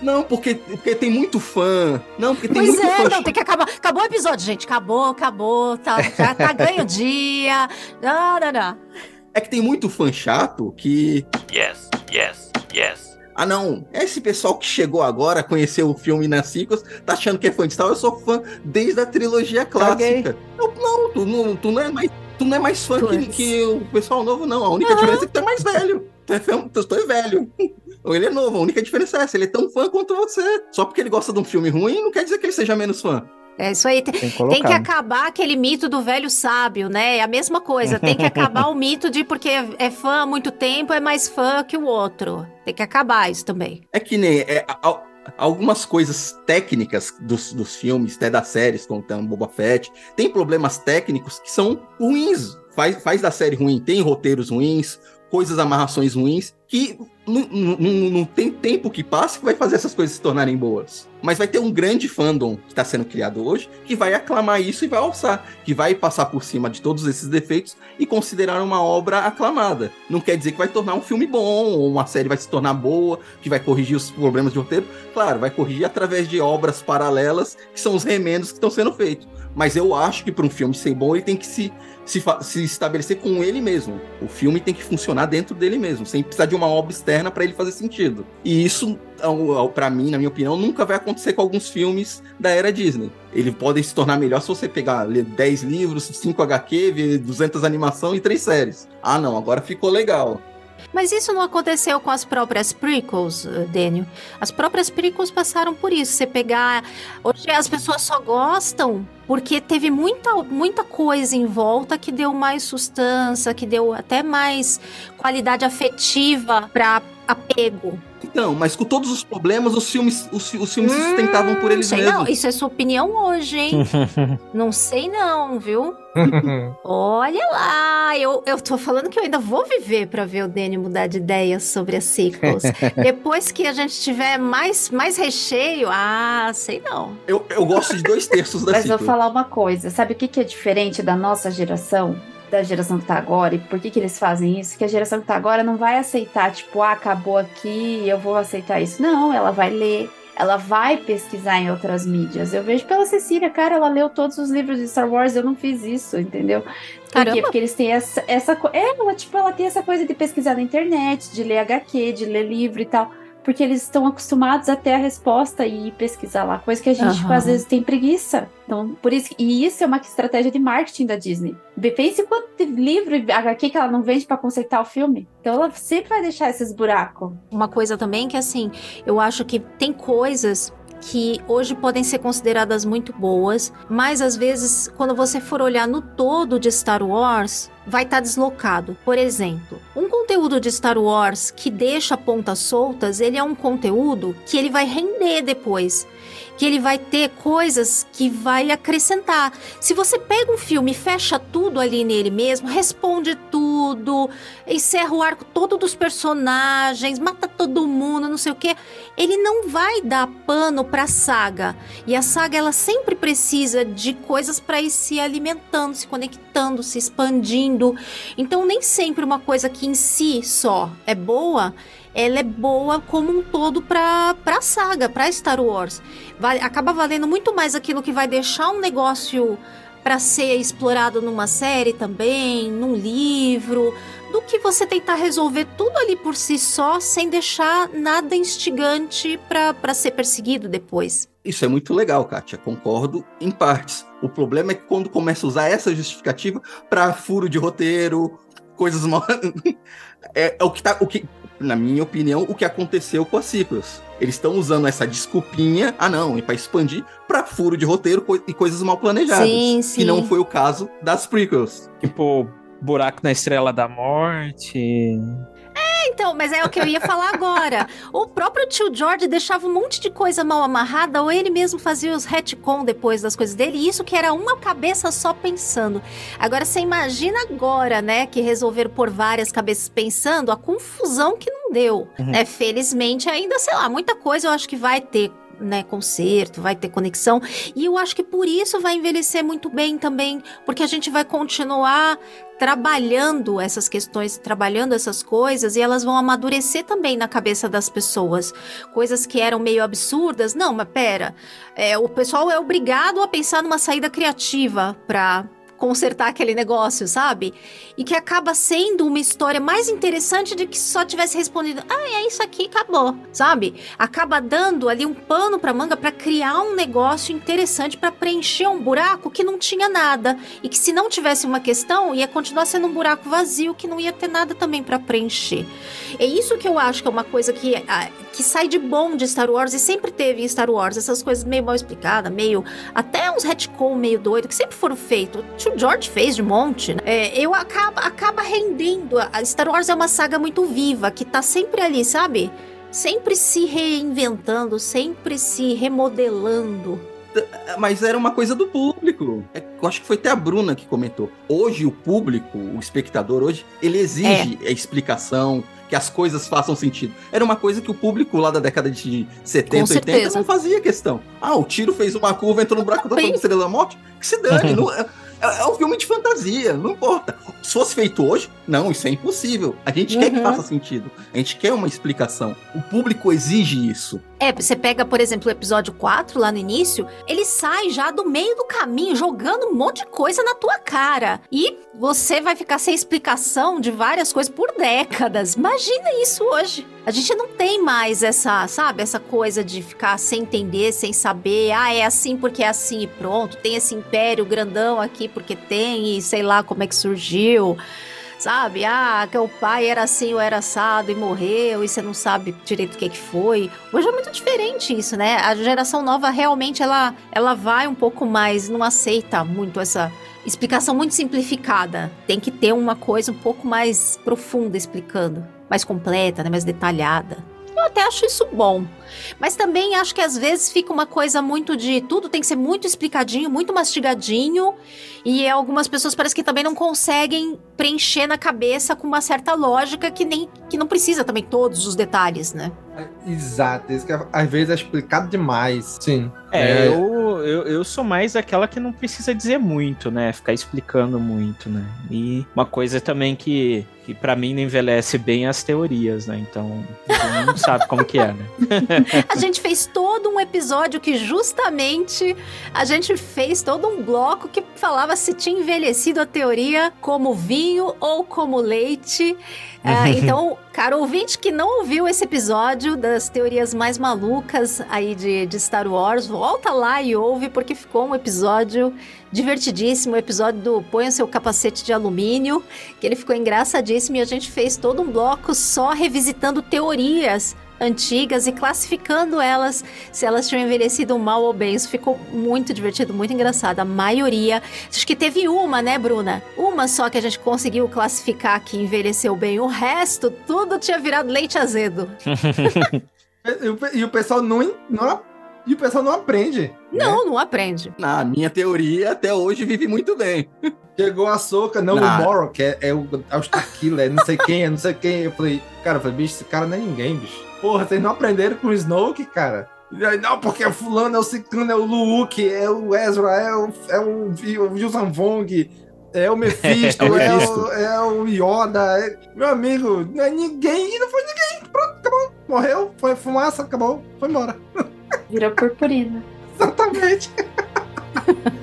Não, porque, porque tem muito fã. Não, porque tem Pois muito é, fã. não, tem que acabar. Acabou o episódio, gente. Acabou, acabou. Tá, já tá ganho o dia. Não, não, não. É que tem muito fã chato que. Yes, yes, yes. Ah, não. Esse pessoal que chegou agora, conheceu o filme nas sequels, tá achando que é fã de Star Wars. Eu sou fã desde a trilogia clássica. Eu, não, tu não, tu não é mais. Tu não é mais fã que, que o pessoal novo, não. A única diferença é que tu é mais velho. Tu é, fã- tu, tu é velho. Ou ele é novo, a única diferença é essa. Ele é tão fã quanto você. Só porque ele gosta de um filme ruim, não quer dizer que ele seja menos fã. É isso aí. Tem, Tem que tem que acabar aquele mito do velho sábio, né? É a mesma coisa. Tem que acabar o mito de porque é fã há muito tempo, é mais fã que o outro. Tem que acabar isso também. É que nem é, algumas coisas técnicas dos, dos filmes, até das séries, como tem Boba Fett, tem problemas técnicos que são ruins. Faz, faz da série ruim, tem roteiros ruins, coisas, amarrações ruins, que não, tem tempo que passe que vai fazer essas coisas se tornarem boas. Mas vai ter um grande fandom que está sendo criado hoje que vai aclamar isso e vai alçar, que vai passar por cima de todos esses defeitos e considerar uma obra aclamada. Não quer dizer que vai tornar um filme bom, ou uma série vai se tornar boa, que vai corrigir os problemas de roteiro. Claro, vai corrigir através de obras paralelas, que são os remendos que estão sendo feitos. Mas eu acho que para um filme ser bom, ele tem que se, se, se estabelecer com ele mesmo. O filme tem que funcionar dentro dele mesmo, sem precisar de uma obra externa para ele fazer sentido. E isso, para mim, na minha opinião, nunca vai acontecer com alguns filmes da era Disney. Eles podem se tornar melhor se você pegar, ler 10 livros, 5 HQ, ver 200 animação e 3 séries. Ah, não, agora ficou legal. Mas isso não aconteceu com as próprias prequels, eh, Daniel. As próprias prequels passaram por isso. Você pegar. Hoje as pessoas só gostam porque teve muita, muita coisa em volta que deu mais sustância, que deu até mais qualidade afetiva para apego. Então, mas com todos os problemas, os filmes, os, os filmes se sustentavam por eles Hum, sei mesmos. não, isso é sua opinião hoje, hein? não sei não, viu? Olha lá, eu, eu tô falando que eu ainda vou viver pra ver o Danny mudar de ideia sobre as sequels. Depois que a gente tiver mais, mais recheio, ah, sei não. Eu, eu gosto de dois terços da Mas vou sequel. falar uma coisa. Sabe o que, que é diferente da nossa geração? Da geração que tá agora? E por que, que eles fazem isso? Que a geração que tá agora não vai aceitar, tipo, ah, acabou aqui, eu vou aceitar isso. Não, ela vai ler. Ela vai pesquisar em outras mídias. Eu vejo pela Cecília, cara, ela leu todos os livros de Star Wars, eu não fiz isso, entendeu? Por quê? Porque eles têm essa, essa é, ela, tipo, ela tem essa coisa de pesquisar na internet, de ler HQ, de ler livro e tal. Porque eles estão acostumados a ter a resposta e pesquisar lá, coisa que a gente, Aham. às vezes, tem preguiça. Então, por isso, e isso é uma estratégia de marketing da Disney. Pense quanto de livro e HQ que ela não vende pra consertar o filme. Então ela sempre vai deixar esses buracos. Uma coisa também que, assim, eu acho que tem coisas que hoje podem ser consideradas muito boas, mas às vezes, quando você for olhar no todo de Star Wars, vai estar deslocado. Por exemplo, um conteúdo de Star Wars que deixa pontas soltas, ele é um conteúdo que ele vai render depois. Que ele vai ter coisas que vai acrescentar. Se você pega um filme e fecha tudo ali nele mesmo, responde tudo, encerra o arco todo dos personagens, mata todo mundo, não sei o que. Ele não vai dar pano pra saga. E a saga ela sempre precisa de coisas para ir se alimentando, se conectando, se expandindo. Então nem sempre uma coisa que em si só é boa, ela é boa como um todo pra, pra saga, pra Star Wars. Acaba valendo muito mais aquilo que vai deixar um negócio para ser explorado numa série também, num livro, do que você tentar resolver tudo ali por si só, sem deixar nada instigante para ser perseguido depois. Isso é muito legal, Kátia. Concordo em partes. O problema é que quando começa a usar essa justificativa para furo de roteiro, coisas mal. É, é o que tá. O que, na minha opinião, o que aconteceu com as sequels. Eles estão usando essa desculpinha, ah não, é para expandir para furo de roteiro co- e coisas mal planejadas. Sim, Que sim. não foi o caso das prequels. Tipo, buraco na estrela da morte. Então, mas é o que eu ia falar agora. O próprio tio George deixava um monte de coisa mal amarrada, ou ele mesmo fazia os retcon depois das coisas dele, e isso que era uma cabeça só pensando. Agora, você imagina agora, né, que resolveram por várias cabeças pensando, a confusão que não deu. Uhum. Né? Felizmente, ainda, sei lá, muita coisa eu acho que vai ter né, concerto, vai ter conexão. E eu acho que por isso vai envelhecer muito bem também, porque a gente vai continuar trabalhando essas questões, trabalhando essas coisas e elas vão amadurecer também na cabeça das pessoas. Coisas que eram meio absurdas. Não, mas pera, é, o pessoal é obrigado a pensar numa saída criativa para consertar aquele negócio, sabe? E que acaba sendo uma história mais interessante de que só tivesse respondido, ah, é isso aqui, acabou, sabe? Acaba dando ali um pano pra manga para criar um negócio interessante para preencher um buraco que não tinha nada e que se não tivesse uma questão ia continuar sendo um buraco vazio que não ia ter nada também para preencher. É isso que eu acho que é uma coisa que ah, que sai de bom de Star Wars e sempre teve em Star Wars essas coisas meio mal explicadas, meio até uns retcon meio doido que sempre foram feitos. O George fez de monte, né? É, eu acaba, acaba rendendo. A Star Wars é uma saga muito viva, que tá sempre ali, sabe? Sempre se reinventando, sempre se remodelando. Mas era uma coisa do público. É, eu acho que foi até a Bruna que comentou. Hoje, o público, o espectador, hoje, ele exige a explicação, que as coisas façam sentido. Era uma coisa que o público lá da década de 70, 80 não fazia questão. Ah, o tiro fez uma curva, entrou no buraco da Estrela da Morte. Que se dane. não, é, é um filme de fantasia, não importa. Se fosse feito hoje, não, isso é impossível. A gente uhum. quer que faça sentido. A gente quer uma explicação. O público exige isso. É, você pega, por exemplo, o episódio 4 lá no início, ele sai já do meio do caminho, jogando um monte de coisa na tua cara. E você vai ficar sem explicação de várias coisas por décadas. Imagina isso hoje. A gente não tem mais essa, sabe, essa coisa de ficar sem entender, sem saber. Ah, é assim porque é assim e pronto. Tem esse império grandão aqui porque tem e sei lá como é que surgiu sabe? Ah, que o pai era assim ou era assado e morreu e você não sabe direito o que, que foi. Hoje é muito diferente isso, né? A geração nova realmente ela, ela vai um pouco mais, não aceita muito essa explicação muito simplificada. Tem que ter uma coisa um pouco mais profunda explicando, mais completa, né? mais detalhada. Eu até acho isso bom. Mas também acho que às vezes fica uma coisa muito de tudo tem que ser muito explicadinho, muito mastigadinho. E algumas pessoas parece que também não conseguem preencher na cabeça com uma certa lógica que nem que não precisa também todos os detalhes, né? Exato, isso que às vezes é explicado demais. Sim. É, é, Eu, eu, eu sou mais aquela que não precisa dizer muito, né? Ficar explicando muito, né? E uma coisa também que, que para mim não envelhece bem é as teorias, né? Então, mundo sabe como que é, né? a gente fez todo um episódio que justamente a gente fez todo um bloco que falava se tinha envelhecido a teoria como vinho ou como leite. Uh, então, cara ouvinte que não ouviu esse episódio das teorias mais malucas aí de, de Star Wars, volta lá e ouve, porque ficou um episódio divertidíssimo, o episódio do Ponha seu capacete de alumínio, que ele ficou engraçadíssimo e a gente fez todo um bloco só revisitando teorias antigas e classificando elas se elas tinham envelhecido mal ou bem. Isso ficou muito divertido, muito engraçado. A maioria. Acho que teve uma, né, Bruna? Uma só que a gente conseguiu classificar que envelheceu bem. O resto, tudo tinha virado leite azedo. e o pessoal não, não e o pessoal não aprende. Não, né? não aprende. Na minha teoria, até hoje vive muito bem. Chegou a soca, não, nah. o Moro, que é, é o, Starkiller, é não sei quem, é não sei quem. Eu falei, cara, eu falei, bicho, esse cara não é ninguém, bicho. Porra, vocês não aprenderam com o Snoke, cara? Não, porque é fulano, é o Ciclano, é o Luke, é o Ezra, é o, é o, o Yusan Vong, é o Mephisto, é, o, é, o, é o Yoda. É... Meu amigo, não é ninguém e não foi ninguém. Pronto, acabou. Morreu, foi fumaça, acabou, foi embora. Vira purpurina. Exatamente.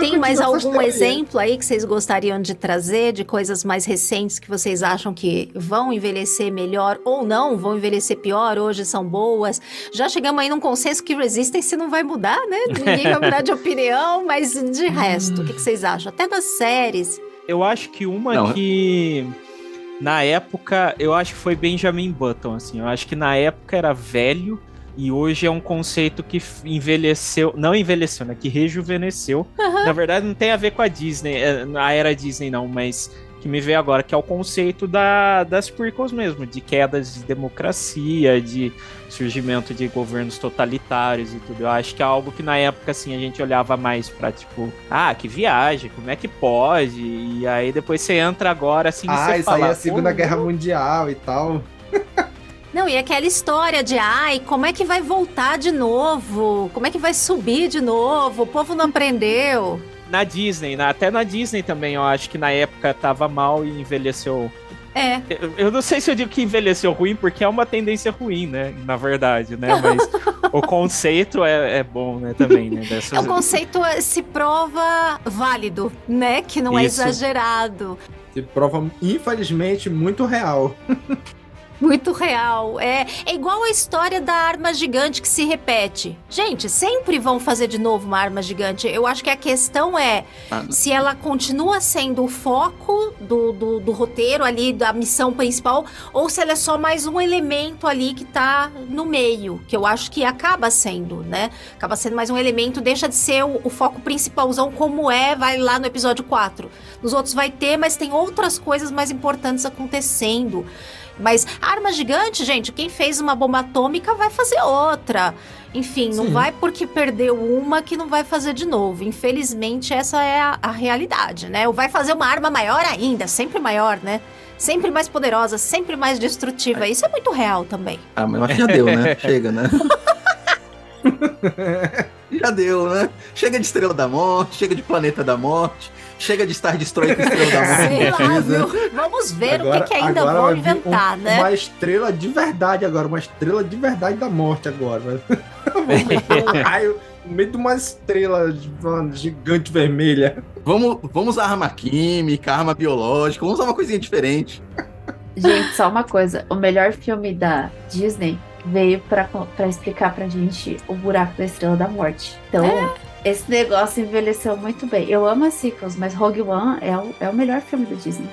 Tem mais algum exemplo aí que vocês gostariam de trazer de coisas mais recentes que vocês acham que vão envelhecer melhor ou não, vão envelhecer pior, hoje são boas? Já chegamos aí num consenso que Resistance não vai mudar, né? Ninguém vai mudar de opinião, mas de resto, o que, que vocês acham? Até das séries. Eu acho que uma não. que na época, eu acho que foi Benjamin Button, assim. Eu acho que na época era velho E hoje é um conceito que envelheceu, não envelheceu, né? Que rejuvenesceu. Na verdade, não tem a ver com a Disney, é, a era Disney, não, mas que me veio agora, que é o conceito da, das prequels mesmo, de quedas de democracia, de surgimento de governos totalitários e tudo. Eu acho que é algo que na época, assim, a gente olhava mais pra, tipo, ah, que viagem, como é que pode? E aí depois você entra agora, assim, e Ah, você isso fala, aí é a Segunda "Pô, Guerra Mundial e tal. Não, e aquela história de, ai, como é que vai voltar de novo? Como é que vai subir de novo? O povo não aprendeu. na Disney, na- até na Disney também, eu acho que na época tava mal e envelheceu. É. Eu, eu não sei se eu digo que envelheceu ruim, porque é uma tendência ruim, né? Na verdade, né? Mas o conceito é, é bom, né? Também, né? Dessas... O conceito é- se prova válido, né? Que não é Isso. exagerado. Se prova, infelizmente, muito real. Muito real. É, é igual a história da arma gigante que se repete. Gente, sempre vão fazer de novo uma arma gigante. Eu acho que a questão é Ah, se ela continua sendo o foco do, do, do roteiro ali, da missão principal, ou se ela é só mais um elemento ali que tá no meio, que eu acho que acaba sendo, né? Acaba sendo mais um elemento, deixa de ser o, o foco principalzão como é, vai lá no episódio 4. Nos outros vai ter, mas tem outras coisas mais importantes acontecendo. Mas arma gigante, gente, quem fez uma bomba atômica vai fazer outra. Enfim, não Sim. vai porque perdeu uma que não vai fazer de novo. Infelizmente, essa é a, a realidade, né? Ou vai fazer uma arma maior ainda, sempre maior, né? Sempre mais poderosa, sempre mais destrutiva. Isso é muito real também. Ah, mas eu acho que já deu, né? Chega, né? já deu, né? Chega de Estrela da Morte, chega de Planeta da Morte, chega de Star Destroyer com Estrela da Morte. Sei lá, precisa. viu? Vamos ver o Agora- que, que ainda agora vão inventar, um- né? Uma estrela de verdade agora, uma estrela de verdade da morte agora. né? Vamos meter um raio no meio de uma estrela de- uma gigante vermelha. Vamos, vamos usar arma química, arma biológica, vamos usar uma coisinha diferente. Gente, só uma coisa. O melhor filme da Disney veio pra explicar pra gente o buraco da Estrela da Morte. Então, esse negócio envelheceu muito bem. Eu amo as sequels, mas Rogue One é o, é o melhor filme da Disney.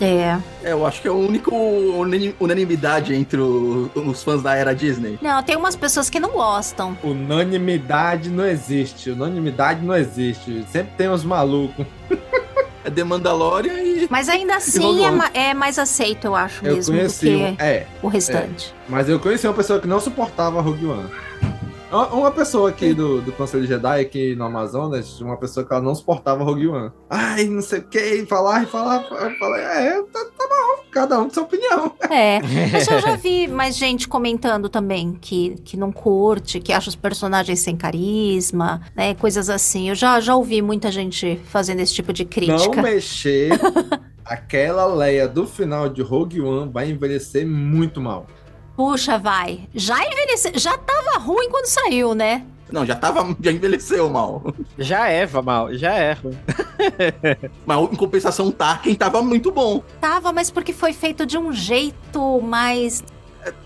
É. É, eu acho que é o único unani- unanimidade entre o- os fãs da era Disney. Não, tem umas pessoas que não gostam. Unanimidade não existe. Unanimidade não existe. Sempre tem uns malucos. É The Mandalorian e. Mas ainda assim é, é mais aceito, eu acho Eu mesmo, conheci. do um- que É, o restante. mas eu conheci uma pessoa que não suportava Rogue One. Uma- pessoa aqui do, do Conselho Jedi, aqui no Amazonas, uma pessoa que ela não suportava Rogue One. Ai, não sei o que, falar e falar. Eu falei, é, tá, tá bom, cada um com sua opinião. É. Mas eu já vi mais gente comentando também que, que não curte, que acha os personagens sem carisma, né? Coisas assim. Eu já, já ouvi muita gente fazendo esse tipo de Não crítica. mexer. Aquela Leia do final de Rogue One vai envelhecer muito mal. Puxa, vai. Já envelheceu. Já tava ruim quando saiu, né? Não, já tava. Já envelheceu mal. Já é, mal, já é. Mas em compensação, o Tarkin tava muito bom. Tava, mas porque foi feito de um jeito mais.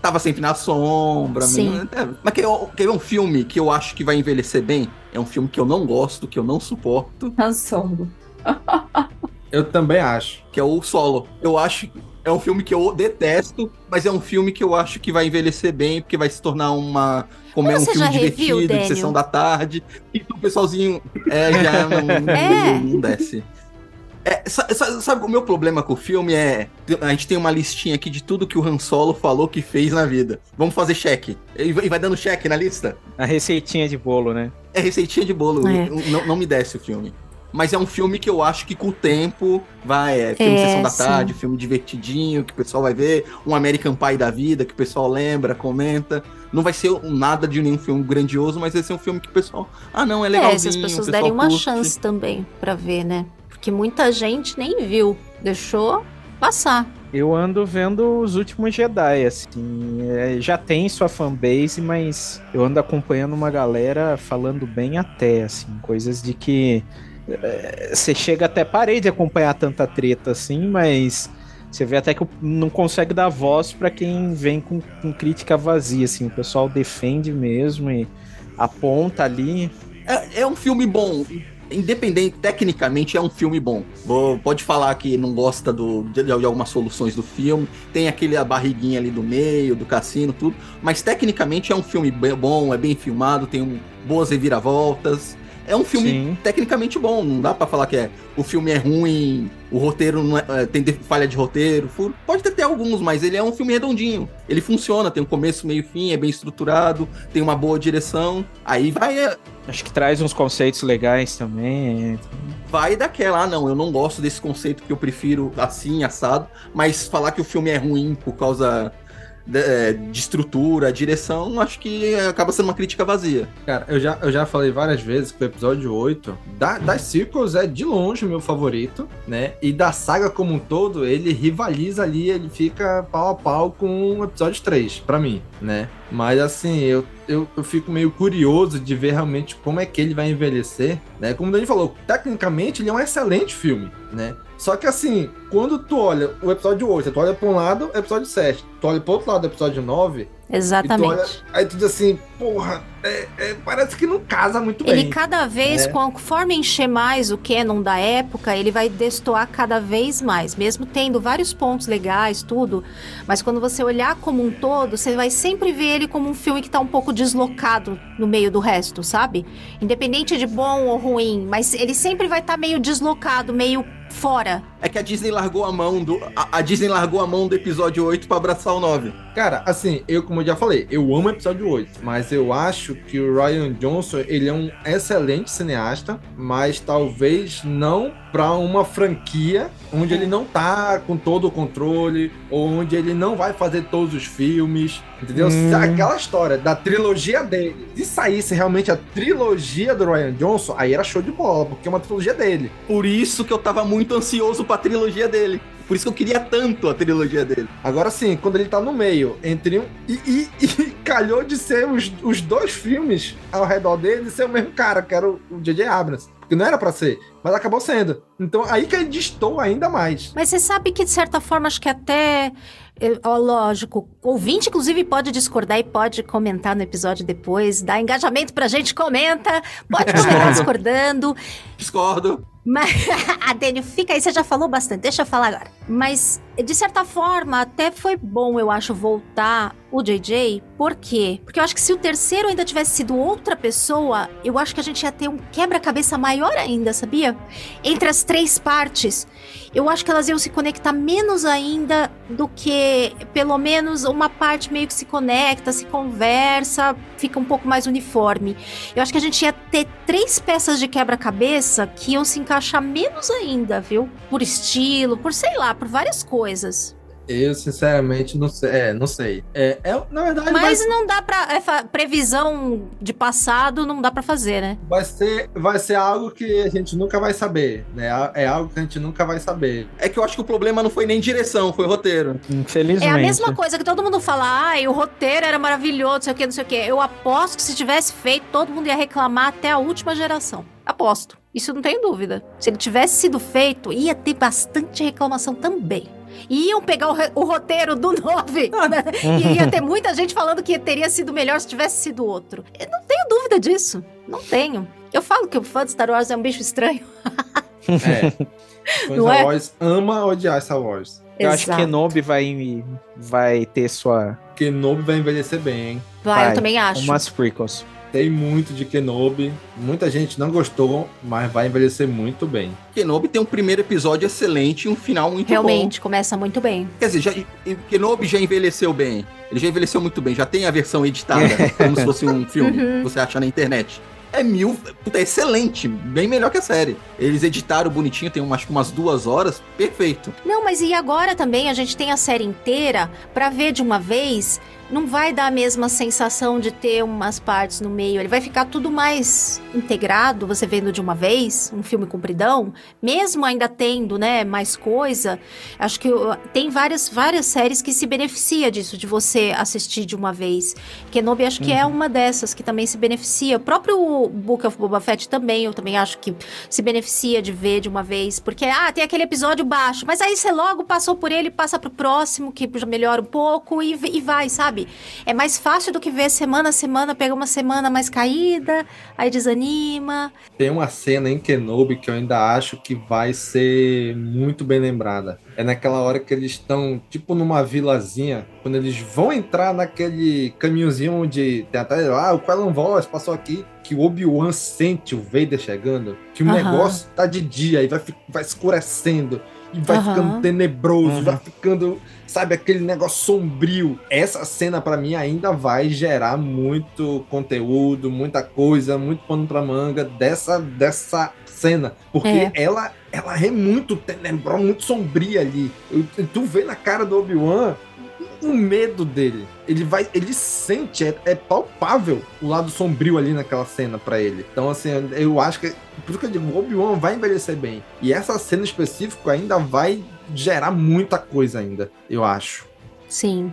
Tava sempre na sombra. Sim. mesmo. É, Mas quer, quer ver um filme que eu acho que vai envelhecer bem? É um filme que eu não gosto, que eu não suporto, Han Solo. Eu também acho. que é o Solo. Eu acho que é um filme que eu detesto, mas é um filme que eu acho que vai envelhecer bem, porque vai se tornar uma. Como é um filme divertido, de sessão da tarde. E o pessoalzinho é, já não, É. não desce. É, sa- sa- sabe, o meu problema com o filme é. A gente tem uma listinha aqui de tudo que o Han Solo falou que fez na vida. Vamos fazer cheque. E vai e vai dando cheque na lista? A receitinha de bolo, né? É receitinha de bolo. É. Não, não me desce o filme. Mas é um filme que eu acho que com o tempo vai. É filme É, Sessão da sim. Tarde, filme divertidinho, que o pessoal vai ver. Um American Pie da vida, que o pessoal lembra, comenta. Não vai ser nada de nenhum filme grandioso, mas vai ser um filme que o pessoal. Ah, não, é legalzinho. é, se as pessoas derem uma curte. chance também pra ver, né? Porque muita gente nem viu. Deixou passar. Eu ando vendo os últimos Jedi, assim. é, já tem sua fanbase, mas eu ando acompanhando uma galera falando bem até, assim. Coisas de que. É, Você chega até parei de acompanhar tanta treta assim, mas você vê até que não consegue dar voz pra quem vem com, com crítica vazia, assim. O pessoal defende mesmo e aponta ali. É, é um filme bom. independente, tecnicamente é um filme bom. Vou- Pode falar que não gosta do, de, de algumas soluções do filme, tem aquele a barriguinha ali do meio, do cassino, tudo, mas tecnicamente é um filme bom, é bem filmado, tem um- boas reviravoltas. É um filme Sim. tecnicamente bom, não dá pra falar que é, o filme é ruim, o roteiro não é, é, tem falha de roteiro, furo. pode ter, ter alguns, mas ele é um filme redondinho. Ele funciona, tem um começo, meio fim, é bem estruturado, tem uma boa direção. Aí vai é, Acho que traz uns conceitos legais também. vai daquela, ah, não, eu não gosto desse conceito que eu prefiro assim, assado, mas falar que o filme é ruim por causa de, é, de estrutura, direção, acho que acaba sendo uma crítica vazia. Cara, eu já, eu já falei várias vezes que o episódio 8 da, das sequels é de longe o meu favorito, né? E da saga como um todo, ele rivaliza ali, ele fica pau a pau com o episódio 3, pra mim, né? Mas assim, eu, eu, eu fico meio curioso de ver realmente como é que ele vai envelhecer, né? Como o Dani falou, tecnicamente ele é um excelente filme, né? Só que assim, quando tu olha o episódio 8, tu olha pra um lado, o episódio 7, tu olha pro outro lado, o episódio 9, Exatamente. tu olha, aí tu diz assim, porra, é- é, parece que não casa muito Ele bem. cada vez, né? conforme encher mais o canon da época, ele vai destoar cada vez mais, mesmo tendo vários pontos legais, tudo. Mas quando você olhar como um todo, você vai sempre ver ele como um filme que tá um pouco deslocado no meio do resto, sabe? Independente de bom ou ruim, mas ele sempre vai estar meio deslocado, meio fora. É que a Disney largou a mão do. A, a Disney largou a mão do episódio 8 pra abraçar o 9. Cara, assim, eu, como eu já falei, eu amo o episódio 8, mas eu acho que o Ryan Johnson, ele é um excelente cineasta, mas talvez não pra uma franquia onde ele não tá com todo o controle, ou onde ele não vai fazer todos os filmes, entendeu? Se aquela história da trilogia dele, se saísse realmente a trilogia do Ryan Johnson, aí era show de bola, porque é uma trilogia dele. Por isso que eu tava muito ansioso pra trilogia dele. Por isso que eu queria tanto a trilogia dele. Agora sim, quando ele tá no meio, entre um. E, e- e calhou de ser os, os dois filmes ao redor dele ser o mesmo cara, que era o o J.J. Abrams. Porque não era pra ser, mas acabou sendo. Então aí que ele distou ainda mais. Mas você sabe que, de certa forma, acho que até. eh, Ó, lógico, ouvinte, inclusive, pode discordar e pode comentar no episódio depois. Dá engajamento pra gente, comenta. Pode comentar discordando. Discordo. Mas, a Dani, fica aí, você já falou bastante, deixa eu falar agora. Mas, de certa forma, até foi bom, eu acho, voltar o JJ. Por quê? Porque eu acho que se o terceiro ainda tivesse sido outra pessoa, eu acho que a gente ia ter um quebra-cabeça maior ainda, sabia? Entre as três partes, eu acho que elas iam se conectar menos ainda do que, pelo menos, uma parte meio que se conecta, se conversa, fica um pouco mais uniforme. Eu acho que a gente ia ter três peças de quebra-cabeça que iam se encaixar menos ainda, viu? Por estilo, por sei lá, por várias coisas. Eu, sinceramente, não sei. É, não sei. É, é, na verdade, Mas vai, não dá pra. é previsão de passado não dá pra fazer, né? vai, ser, vai ser algo que a gente nunca vai saber. Né? É algo que a gente nunca vai saber. É que eu acho que o problema não foi nem direção, foi roteiro. Infelizmente. É a mesma coisa que todo mundo fala, ai, o roteiro era maravilhoso, não sei o que, não sei o que. Eu aposto que se tivesse feito, todo mundo ia reclamar até a última geração. Aposto. Isso não tenho dúvida. Se ele tivesse sido feito, ia ter bastante reclamação também. E iam pegar o, o roteiro do 9. né? E ia ter muita gente falando que teria sido melhor se tivesse sido outro. Eu não tenho dúvida disso. Não tenho. Eu falo que o fã de Star Wars é um bicho estranho. É. Fãs Não Star é? Wars ama odiar Star Wars. Eu acho que Exato. Kenobi vai, vai ter sua. Kenobi vai envelhecer bem, hein? Vai, vai, eu também acho. Umas prequels. Tem muito de Kenobi. Muita gente não gostou, mas vai envelhecer muito bem. Kenobi tem um primeiro episódio excelente e um final muito bom. Realmente, começa muito bem. Quer dizer, já, Kenobi já envelheceu bem. Ele já envelheceu muito bem. Já tem a versão editada, como se fosse um filme Uhum. que você acha na internet. É mil. Puta, é excelente. Bem melhor que a série. Eles editaram bonitinho, tem um, que umas duas horas. Perfeito. Não, mas e agora também a gente tem a série inteira pra ver de uma vez. Não vai dar a mesma sensação de ter umas partes no meio. Ele vai ficar tudo mais integrado, você vendo de uma vez, um filme compridão, mesmo ainda tendo, né, mais coisa. Acho que uh, tem várias várias séries que se beneficia disso de você assistir de uma vez. Kenobi acho que é uma dessas que também se beneficia. O próprio Book of Boba Fett também, eu também acho que se beneficia de ver de uma vez, porque ah, tem aquele episódio baixo, mas aí você logo passou por ele, passa pro próximo que melhora um pouco e, e vai, sabe? Sabe? É mais fácil do que ver semana a semana, pega uma semana mais caída, aí desanima. Tem uma cena em Kenobi que eu ainda acho que vai ser muito bem lembrada. É naquela hora que eles estão, tipo, numa vilazinha, quando eles vão entrar naquele caminhozinho onde tem até, ah, o Quellan Voss passou aqui, que o Obi-Wan sente o Vader chegando, que o negócio tá de dia e vai, vai escurecendo, e vai ficando tenebroso, Uhum. vai ficando, sabe, aquele negócio sombrio. Essa cena, pra mim, ainda vai gerar muito conteúdo, muita coisa, muito pano pra manga dessa, dessa cena. Porque É. ela, ela é muito tenebrosa, muito sombria ali. Eu- tu vê na cara do Obi-Wan o medo dele. Ele vai, ele sente, é, é palpável o lado sombrio ali naquela cena pra ele. Então, assim, eu acho que. Por isso que eu digo, o Obi-Wan vai envelhecer bem. E essa cena específica ainda vai gerar muita coisa ainda, eu acho. Sim.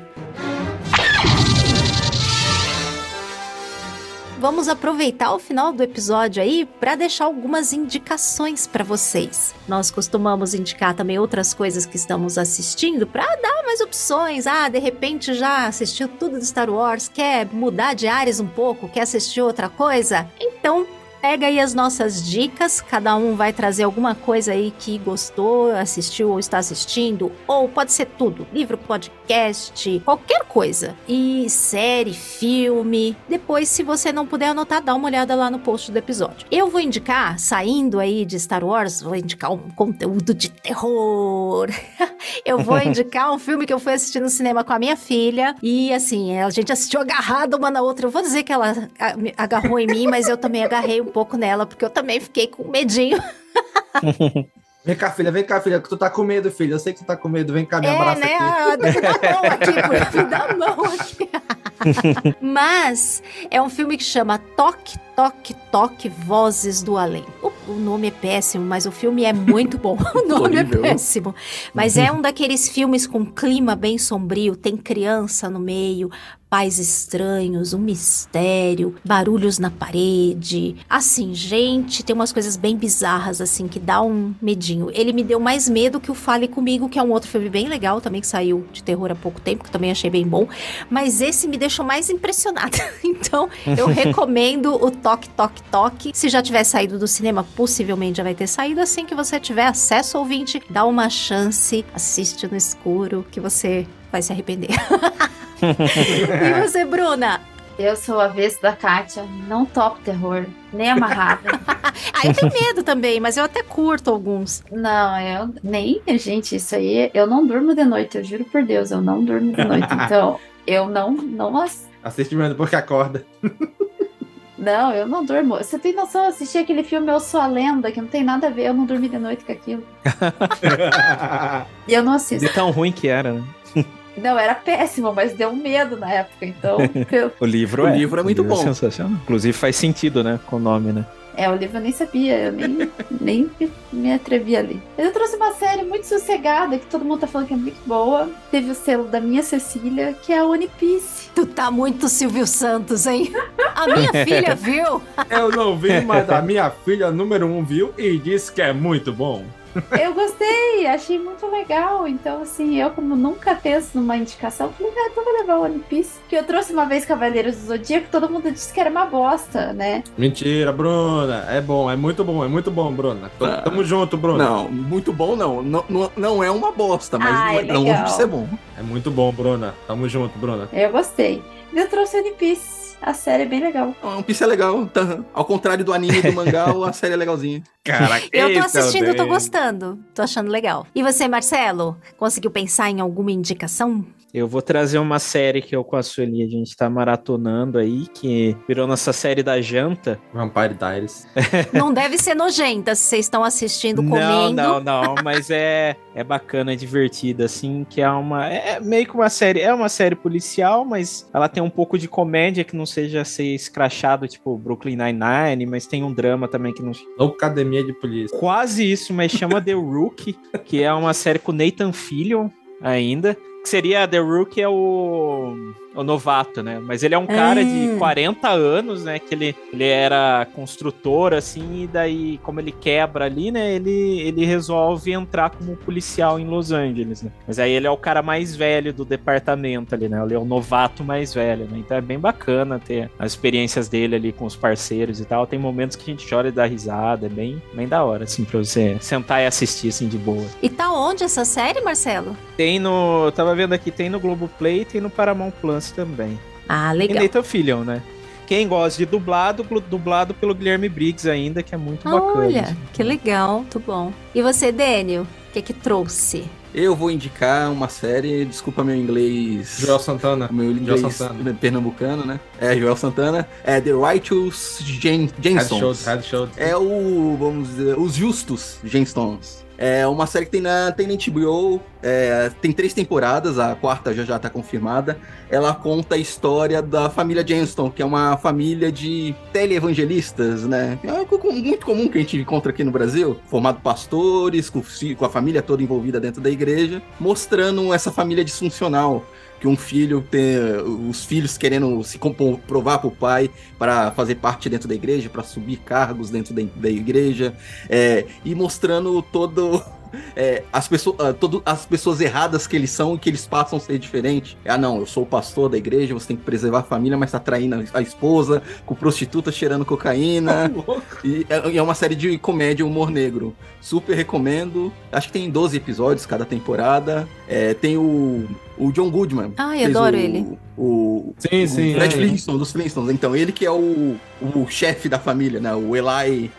Vamos aproveitar o final do episódio aí para deixar algumas indicações para vocês. Nós costumamos indicar também outras coisas que estamos assistindo para dar mais opções. Ah, de repente já assistiu tudo do Star Wars, quer mudar de áreas um pouco, quer assistir outra coisa? Então, Pega aí as nossas dicas, cada um vai trazer alguma coisa aí que gostou, assistiu ou está assistindo, ou pode ser tudo, livro, podcast, qualquer coisa. E série, filme. Depois, se você não puder anotar, dá uma olhada lá no post do episódio. Eu vou indicar, saindo aí de Star Wars, vou indicar um conteúdo de terror. Eu vou indicar um filme que eu fui assistir no cinema com a minha filha. E assim, a gente assistiu agarrada uma na outra. Eu vou dizer que ela agarrou em mim, mas eu também agarrei um pouco nela, porque eu também fiquei com medinho. Vem cá, filha, vem cá, filha, que tu tá com medo, filha. Eu sei que tu tá com medo. Vem cá, me É, abraça né? aqui. Ah, dá mão aqui, me dá mão aqui. Mas é um filme que chama Toque, Toque, Toque, Vozes do Além. O, o nome é péssimo, mas o filme é muito bom. O nome é péssimo. Mas é um daqueles filmes com clima bem sombrio, tem criança no meio, pais estranhos, um mistério, barulhos na parede. Assim, gente, tem umas coisas bem bizarras, assim, que dá um medinho. Ele me deu mais medo que o Fale Comigo, que é um outro filme bem legal também, que saiu de terror há pouco tempo, que também achei bem bom. Mas esse me deixou mais impressionada. Então, eu recomendo o Toque, Toque, Toque. Se já tiver saído do cinema, possivelmente já vai ter saído. Assim que você tiver acesso, ouvinte, dá uma chance, assiste no escuro, que você vai se arrepender. e você, Bruna? Eu sou a vez da Kátia, não top terror, nem amarrada. Ah, eu tenho medo também, mas eu até curto alguns. não, eu nem, gente, isso aí, eu não durmo de noite, eu juro por Deus, eu não durmo de noite. Então, eu não, não, ass- Assiste mesmo depois que acorda. Não, eu não durmo. Você tem noção, eu assisti aquele filme Eu Sou a Lenda, que não tem nada a ver, eu não dormi de noite com aquilo. E eu não assisto. De tão ruim que era, né? Não, era péssimo, mas deu medo na época, então. eu- O livro O é. livro é muito bom. sensacional. Inclusive faz sentido, né? Com o nome, né? É, o livro eu nem sabia, eu nem, nem me atrevi ali. Mas eu trouxe uma série muito sossegada, que todo mundo tá falando que é muito boa. Teve o selo da minha Cecília, que é a One Piece. Tu tá muito Silvio Santos, hein? A minha filha viu. Eu não vi, mas a minha filha número um viu e disse que é muito bom. Eu gostei, achei muito legal. Então, assim, eu como nunca penso numa indicação, falei, ah, então vou levar o One Piece. Que eu trouxe uma vez Cavaleiros do Zodíaco, todo mundo disse que era uma bosta, né? Mentira, Bruna. É bom, é muito bom, é muito bom, Bruna. T- Ah. Tamo junto, Bruna. Não, muito bom não. Não, não, não é uma bosta, mas Ah, não é é longe legal. de ser bom. É muito bom, Bruna. Tamo junto, Bruna. Eu gostei. Eu trouxe One Piece. A série é bem legal. One Piece é legal. tá? Ao contrário do anime e do mangá, a série é legalzinha. Caraca, Eu tô assistindo, eu tô gostando. Tô achando legal. E você, Marcelo? Conseguiu pensar em alguma indicação? Eu vou trazer uma série que eu com a Sueli a gente tá maratonando aí, que virou nossa série da janta. Vampire Diaries. Não deve ser nojenta se vocês estão assistindo, Não, comendo. não, não, mas é, é bacana, é divertida, assim, que é uma. É meio que uma série. É uma série policial, mas ela tem um pouco de comédia que não seja ser escrachado, tipo Brooklyn Nine-Nine, mas tem um drama também que não. Academia de Polícia. Quase isso, mas chama The Rookie, que é uma série com Nathan Fillion ainda. Que seria The Rookie é o. o novato, né? Mas ele é um cara Ah. de 40 anos, né? Que ele, ele era construtor, assim, e daí, como ele quebra ali, né? Ele, ele resolve entrar como policial em Los Angeles, né? Mas aí ele é o cara mais velho do departamento ali, né? Ele é o novato mais velho, né? Então é bem bacana ter as experiências dele ali com os parceiros e tal. Tem momentos que a gente chora e dá risada, é bem, bem da hora, assim, pra você sentar e assistir, assim, de boa. E tá onde essa série, Marcelo? Tem no. Eu tava vendo aqui, tem no Globoplay e tem no Paramount Plus também. Ah, E legal. Nathan Fillion, né? Quem gosta de dublado, dublado pelo Guilherme Briggs ainda, que é muito bacana. Olha, assim. que legal, muito bom. E você, Daniel, o que que trouxe? Eu vou indicar uma série, desculpa meu inglês. Joel Santana. Meu inglês Santana. pernambucano, né? É, Joel Santana. É The Righteous Gen Head Shoulders, Gemstones. Head Shoulders. É o, vamos dizer, os Justos Gemstones. É uma série que tem na, tem na é, tem três temporadas, a quarta já já tá confirmada. Ela conta a história da família Gemstone, que é uma família de teleevangelistas, né? É algo muito comum que a gente encontra aqui no Brasil, formado pastores, com, com a família toda envolvida dentro da igreja, mostrando essa família disfuncional que um filho tem os filhos querendo se compro- provar para o pai para fazer parte dentro da igreja, para subir cargos dentro da, da igreja, é, e mostrando todo é, as, pessoas, ah, todo- as pessoas erradas que eles são e que eles passam a ser diferentes. Ah, não, eu sou o pastor da igreja, você tem que preservar a família, mas tá traindo a- esposa, com prostituta cheirando cocaína. E é, e é uma série de comédia, humor negro. Super recomendo. Acho que tem 12 episódios cada temporada. É, tem o, o John Goodman. Ai, fez adoro o- ele. O, Sim, o sim. Fred é. Flintstone, dos Flintstones. Então, ele que é o, o chefe da família, né? O Eli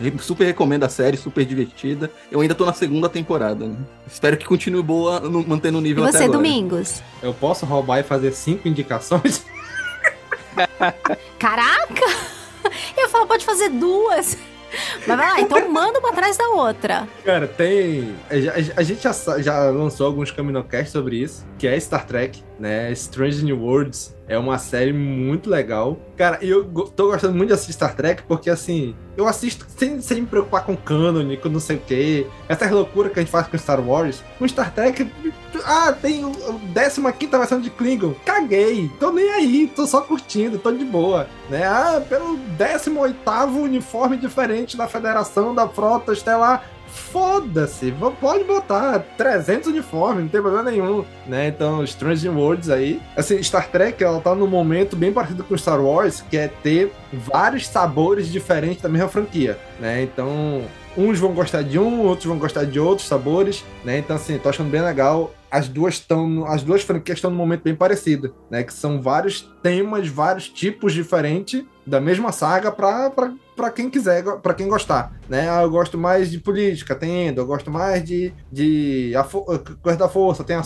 Re- Super recomendo a série, super divertida. Eu ainda tô na segunda temporada, né? Espero que continue boa, no- mantendo o E nível até você, agora. Domingos? Eu posso roubar e fazer cinco indicações? Caraca! Eu falo, pode fazer duas. Mas vai lá, então manda uma atrás da outra. Cara, tem. A, gente já, já lançou alguns Caminocasts sobre isso, que é Star Trek, né? Strange New Worlds. É uma série muito legal. Cara, eu tô gostando muito de assistir Star Trek, porque assim, eu assisto sem, sem me preocupar com canon, com não sei o quê. Essas loucuras que a gente faz com Star Wars. Com Star Trek, ah, tem o 15 versão de Klingon. Caguei, tô nem aí, tô só curtindo, tô de boa. Né? Ah, pelo 18 uniforme diferente da Federação da Frota Estelar. Foda-se, pode botar 300 uniformes, não tem problema nenhum, né? Então, Strange Worlds aí. Assim, Star Trek, ela tá num momento bem parecido com Star Wars, que é ter vários sabores diferentes da mesma franquia, né? Então, uns vão gostar de um, outros vão gostar de outros sabores, né? Então, assim, tô achando bem legal. As duas estão, as duas franquias estão num momento bem parecido, né? Que são vários temas, vários tipos diferentes da mesma saga para para quem quiser, para quem gostar, né? Ah, eu gosto mais de política, tem eu gosto mais de, de a coisa da força, tem a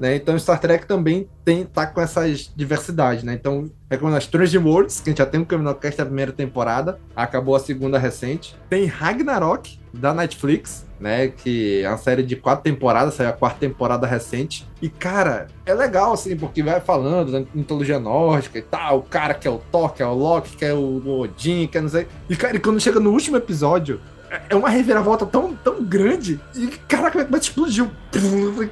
né? Então Star Trek também tem tá com essas diversidades, né? Então recomendo as Strange Worlds, que a gente já tem um Caminocast da primeira temporada, acabou a segunda recente. Tem Ragnarok da Netflix, né? Que é uma série de quatro temporadas, saiu a quarta temporada recente. E, cara, é legal, assim, porque vai falando da mitologia nórdica e tal, o cara que é o Thor, que é o Loki, que é o Odin, que é não sei. E, cara, e quando chega no último episódio, é- uma reviravolta tão, tão grande. E, caraca, mas explodiu.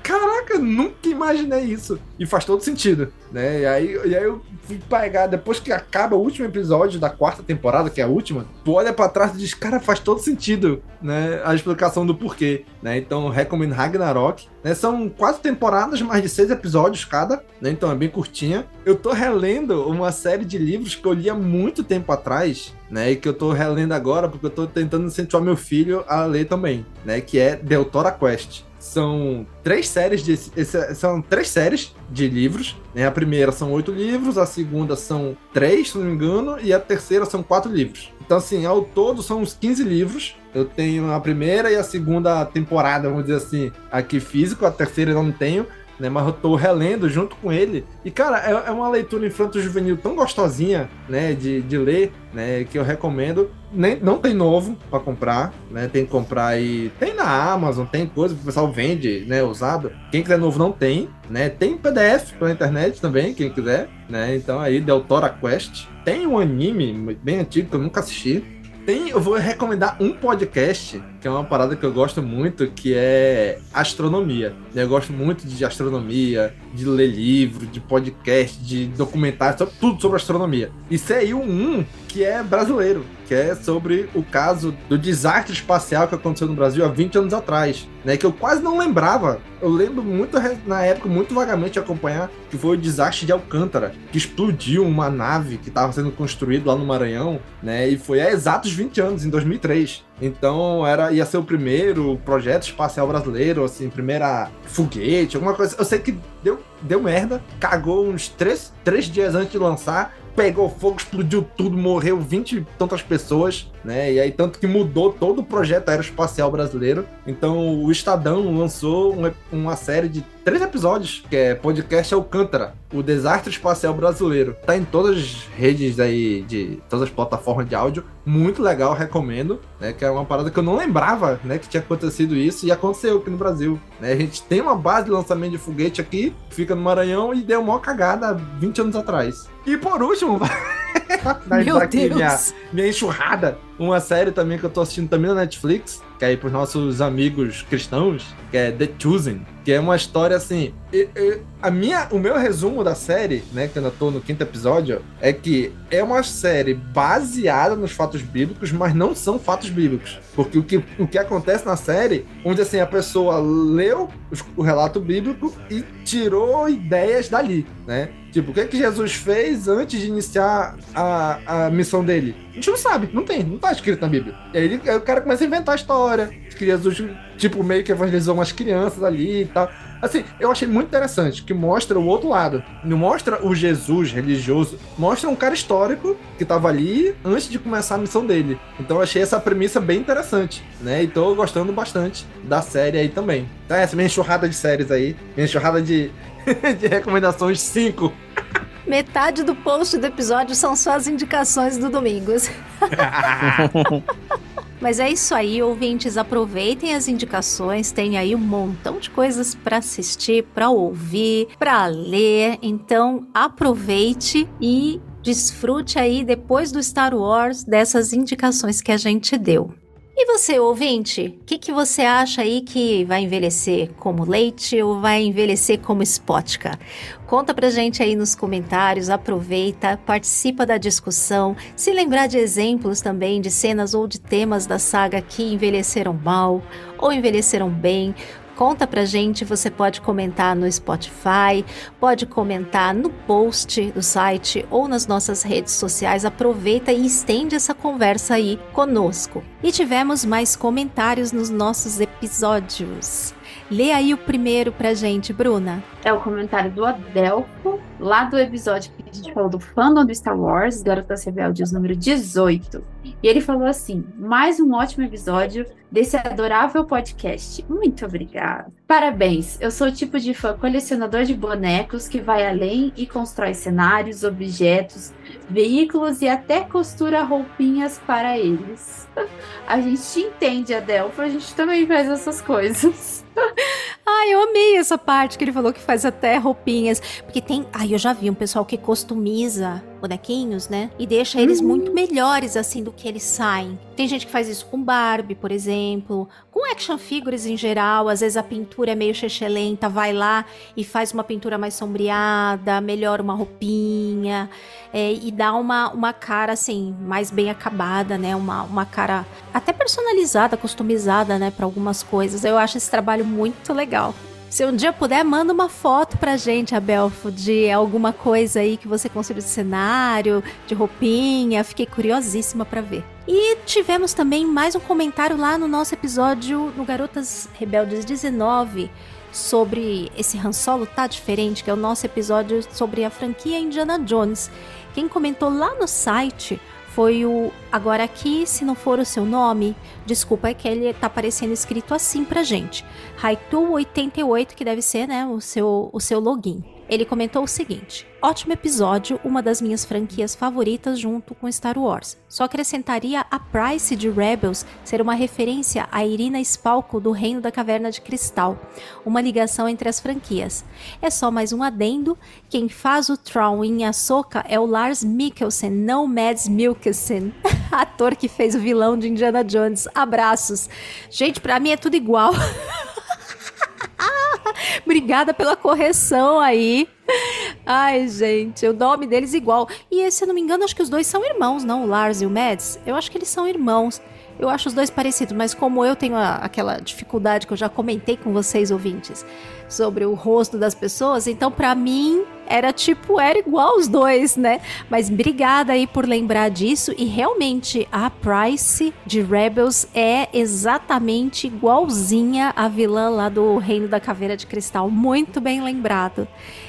Caraca, nunca imaginei isso. E faz todo sentido, né? E aí, e aí eu fui pegar, depois que acaba o último episódio da quarta temporada, que é a última, tu olha pra trás e diz, cara, faz todo sentido, né? A explicação do porquê, né? Então, recomendo Ragnarok, né? São quatro temporadas, mais de seis episódios cada, né? Então é bem curtinha. Eu tô relendo uma série de livros que eu li há muito tempo atrás, né? E que eu tô relendo agora porque eu tô tentando incentivar meu filho a ler também, né? Que é Deltora Quest. São três séries de são três séries de livros. Né? A primeira são oito livros, a segunda são três, se não me engano, e a terceira são quatro livros. Então, assim, ao todo são uns 15 livros. Eu tenho a primeira e a segunda temporada, vamos dizer assim, aqui físico, a terceira eu não tenho. Né, mas eu tô relendo junto com ele. E, cara, é, é uma leitura infanto-juvenil tão gostosinha, né, de, de ler, né, que eu recomendo. Nem, não tem novo pra comprar, né, tem que comprar aí... Tem na Amazon, tem coisa que o pessoal vende, né, usado. Quem quiser novo não tem, né, tem PDF pela internet também, quem quiser, né, então aí, Deltora Quest. Tem um anime bem antigo que eu nunca assisti, Tem, eu vou recomendar um podcast, que é uma parada que eu gosto muito, que é astronomia. Eu gosto muito de astronomia, de ler livro, de podcast, de documentário, tudo sobre astronomia. E saiu um que é brasileiro, que é sobre o caso do desastre espacial que aconteceu no Brasil há 20 anos atrás, né? Que eu quase não lembrava. Eu lembro muito na época, muito vagamente acompanhar, que foi o desastre de Alcântara, que explodiu uma nave que estava sendo construída lá no Maranhão, né? E foi há exatos 20 anos, em 2003. Então era ia ser o primeiro projeto espacial brasileiro, assim, primeira foguete, alguma coisa. Eu sei que deu, deu merda, cagou uns três, três dias antes de lançar, pegou fogo, explodiu tudo, morreu 20 e tantas pessoas, né? E aí, tanto que mudou todo o projeto aeroespacial brasileiro. Então, o Estadão lançou um- uma série de três episódios, que é podcast Alcântara, o desastre espacial brasileiro. Tá em todas as redes aí, de todas as plataformas de áudio. Muito legal, recomendo, né? Que é uma parada que eu não lembrava, né? Que tinha acontecido isso e aconteceu aqui no Brasil. Né? A gente tem uma base de lançamento de foguete aqui, fica no Maranhão e deu uma cagada há 20 anos atrás. E por último, Meu Deus. minha, minha enxurrada. Uma série também que eu tô assistindo também na Netflix, que é aí pros nossos amigos cristãos, que é The Chosen, que é uma história assim. a minha, o meu resumo da série, né, que eu ainda tô no quinto episódio, é que é uma série baseada nos fatos bíblicos, mas não são fatos bíblicos. Porque o que, o que acontece na série, onde assim, a pessoa leu o relato bíblico e tirou ideias dali, né? Tipo, o que, que Jesus fez antes de iniciar a, a missão dele? A gente não sabe, não tem, não tá escrito na Bíblia. E aí, aí o cara começa a inventar a história, que Jesus, tipo, meio que evangelizou umas crianças ali e tal. Assim, eu achei muito interessante, que mostra o outro lado. Não mostra o Jesus religioso, mostra um cara histórico que tava ali antes de começar a missão dele. Então eu achei essa premissa bem interessante, né? E tô gostando bastante da série aí também. Então essa é minha enxurrada de séries aí, minha enxurrada de, de recomendações 5. Metade do post do episódio são só as indicações do Domingos. Mas é isso aí, ouvintes, aproveitem as indicações, tem aí um montão de coisas para assistir, para ouvir, para ler. Então, aproveite e desfrute aí depois do Star Wars dessas indicações que a gente deu. E você, ouvinte, o que, que você acha aí que vai envelhecer como leite ou vai envelhecer como spotka? Conta pra gente aí nos comentários, aproveita, participa da discussão. Se lembrar de exemplos também de cenas ou de temas da saga que envelheceram mal ou envelheceram bem, conta pra gente. Você pode comentar no Spotify, pode comentar no post do site ou nas nossas redes sociais. Aproveita e estende essa conversa aí conosco. E tivemos mais comentários nos nossos episódios. Lê aí o primeiro pra gente, Bruna. É o comentário do Adelfo, lá do episódio que a gente falou do fandom do Star Wars, Garotas Rebeldes número 18. E ele falou assim: mais um ótimo episódio desse adorável podcast. Muito obrigada. Parabéns, eu sou o tipo de fã colecionador de bonecos que vai além e constrói cenários, objetos, veículos e até costura roupinhas para eles. A gente te entende, Adelfo, a gente também faz essas coisas. Ai, eu amei essa parte que ele falou que faz até roupinhas. Porque tem. Ai, eu já vi um pessoal que customiza bonequinhos, né? E deixa eles muito melhores assim do que eles saem. Tem gente que faz isso com Barbie, por exemplo, com action figures em geral. Às vezes a pintura é meio lenta, vai lá e faz uma pintura mais sombreada, melhora uma roupinha é, e dá uma, uma cara assim mais bem acabada, né? Uma, uma cara até personalizada, customizada, né? Para algumas coisas. Eu acho esse trabalho muito legal. Se um dia puder, manda uma foto pra gente, Abelfo, de alguma coisa aí que você construiu de cenário, de roupinha. Fiquei curiosíssima pra ver. E tivemos também mais um comentário lá no nosso episódio no Garotas Rebeldes 19 sobre esse Han Solo tá diferente, que é o nosso episódio sobre a franquia Indiana Jones. Quem comentou lá no site foi o Agora aqui, se não for o seu nome, desculpa, é que ele tá aparecendo escrito assim pra gente. Raitu88, que deve ser, né, o seu, o seu login. Ele comentou o seguinte: ótimo episódio, uma das minhas franquias favoritas junto com Star Wars. Só acrescentaria a Price de Rebels ser uma referência a Irina Spalco do Reino da Caverna de Cristal, uma ligação entre as franquias. É só mais um adendo: quem faz o Thrawn em Ahsoka é o Lars Mikkelsen, não Mads Mikkelsen, ator que fez o vilão de Indiana Jones. Abraços. Gente, pra mim é tudo igual. Obrigada pela correção aí. Ai, gente, o nome deles igual. E se eu não me engano, acho que os dois são irmãos, não? O Lars e o Mads. Eu acho que eles são irmãos. Eu acho os dois parecidos, mas como eu tenho a, aquela dificuldade que eu já comentei com vocês, ouvintes, sobre o rosto das pessoas, então para mim era tipo, era igual os dois, né? Mas obrigada aí por lembrar disso. E realmente, a Price de Rebels é exatamente igualzinha a vilã lá do Reino da Caveira de Cristal. Muito bem lembrado.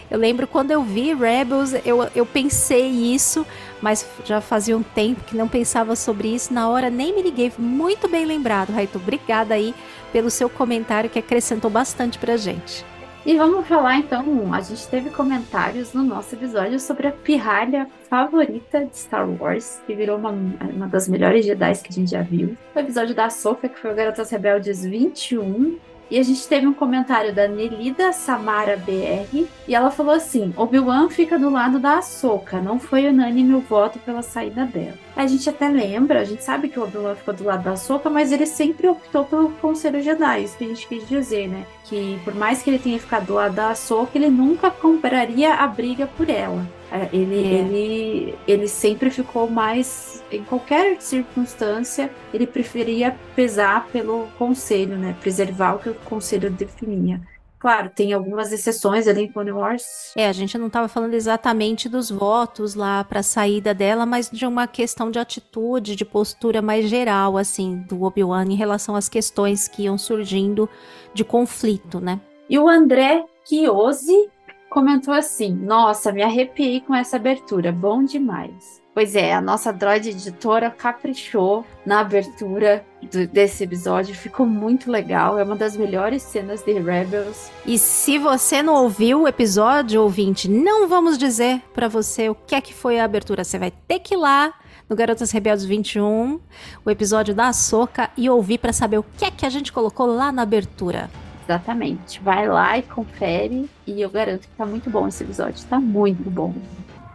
Eu lembro quando eu vi Rebels, eu, eu pensei isso, mas já fazia um tempo que não pensava sobre isso. Na hora nem me liguei. Muito bem lembrado, Raito. Obrigada aí pelo seu comentário que acrescentou bastante pra gente. E vamos falar então, a gente teve comentários no nosso episódio sobre a pirralha favorita de Star Wars, que virou uma, uma das melhores Jedi que a gente já viu. O episódio da Sofia, que foi o Garotas Rebeldes 21, e a gente teve um comentário da Nelida Samara BR e ela falou assim: Obi-Wan fica do lado da Ahsoka, não foi unânime o voto pela saída dela. A gente até lembra, a gente sabe que o Obi-Wan ficou do lado da Ahsoka, mas ele sempre optou pelo Conselho Jedi, isso que a gente quis dizer, né? Que por mais que ele tenha ficado do lado da Ahsoka, ele nunca compraria a briga por ela. É, ele, é. ele, ele sempre ficou mais. Em qualquer circunstância, ele preferia pesar pelo conselho, né? Preservar o que o conselho definia. Claro, tem algumas exceções ali em Clone Wars. É, a gente não estava falando exatamente dos votos lá para a saída dela, mas de uma questão de atitude, de postura mais geral, assim, do Obi-Wan em relação às questões que iam surgindo de conflito, né? E o André Chiosi comentou assim: Nossa, me arrepiei com essa abertura, bom demais. Pois é, a nossa droid editora caprichou na abertura do, desse episódio, ficou muito legal, é uma das melhores cenas de Rebels. E se você não ouviu o episódio, ouvinte, não vamos dizer para você o que é que foi a abertura, você vai ter que ir lá no Garotas Rebeldes 21, o episódio da Soca e ouvir para saber o que é que a gente colocou lá na abertura. Exatamente. Vai lá e confere. E eu garanto que tá muito bom esse episódio. Tá muito bom.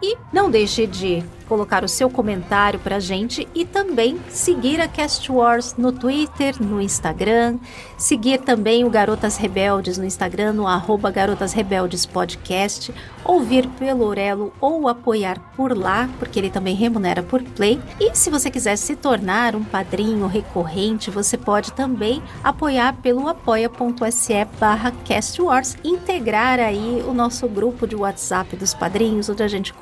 E não deixe de colocar o seu comentário pra gente e também seguir a Cast Wars no Twitter, no Instagram, seguir também o Garotas Rebeldes no Instagram, no arroba Garotas Rebeldes Podcast, ouvir pelo Orelo ou apoiar por lá, porque ele também remunera por play. E se você quiser se tornar um padrinho recorrente, você pode também apoiar pelo apoia.se barra castwars, integrar aí o nosso grupo de WhatsApp dos padrinhos, onde a gente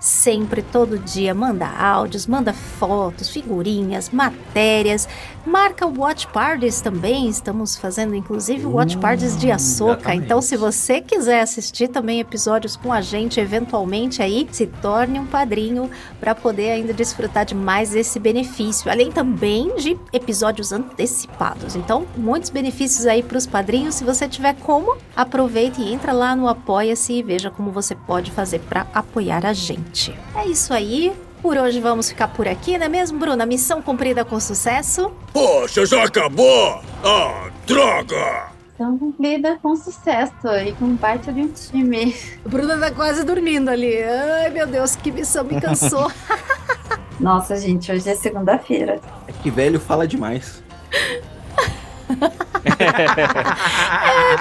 sempre todo dia, manda áudios, manda fotos, figurinhas, matérias, marca watch parties também. Estamos fazendo inclusive uh, watch parties de Açoka. Então, se você quiser assistir também episódios com a gente, eventualmente aí, se torne um padrinho para poder ainda desfrutar de mais esse benefício, além também de episódios antecipados. Então, muitos benefícios aí para os padrinhos. Se você tiver como, aproveite e entra lá no Apoia-se e veja como você pode fazer para apoiar a gente. É isso aí. Por hoje vamos ficar por aqui, não é mesmo, Bruna? Missão cumprida com sucesso? Poxa, já acabou! Ah, droga! Missão cumprida com sucesso e com parte de um time. Bruna tá quase dormindo ali. Ai, meu Deus, que missão me cansou. Nossa, gente, hoje é segunda-feira. É que velho fala demais.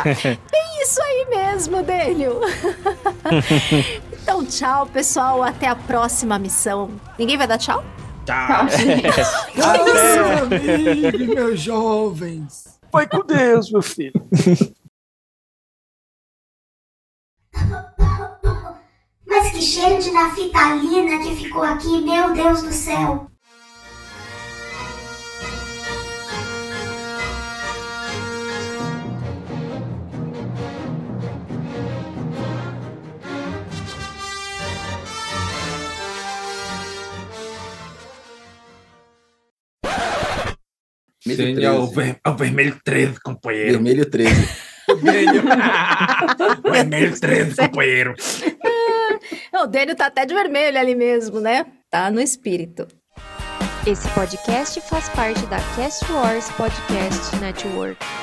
é, bem isso aí mesmo, Daniel. Então, tchau, pessoal. Até a próxima missão. Ninguém vai dar tchau? Tchau. Até, meus jovens. Foi com Deus, meu filho. Mas que cheiro de naftalina que ficou aqui, meu Deus do céu! Sim, é o, ver, é o vermelho 13, companheiro. Vermelho 13. Daniel. Vermelho 13, companheiro. o Daniel tá até de vermelho ali mesmo, né? Tá no espírito. Esse podcast faz parte da Cast Wars Podcast Network.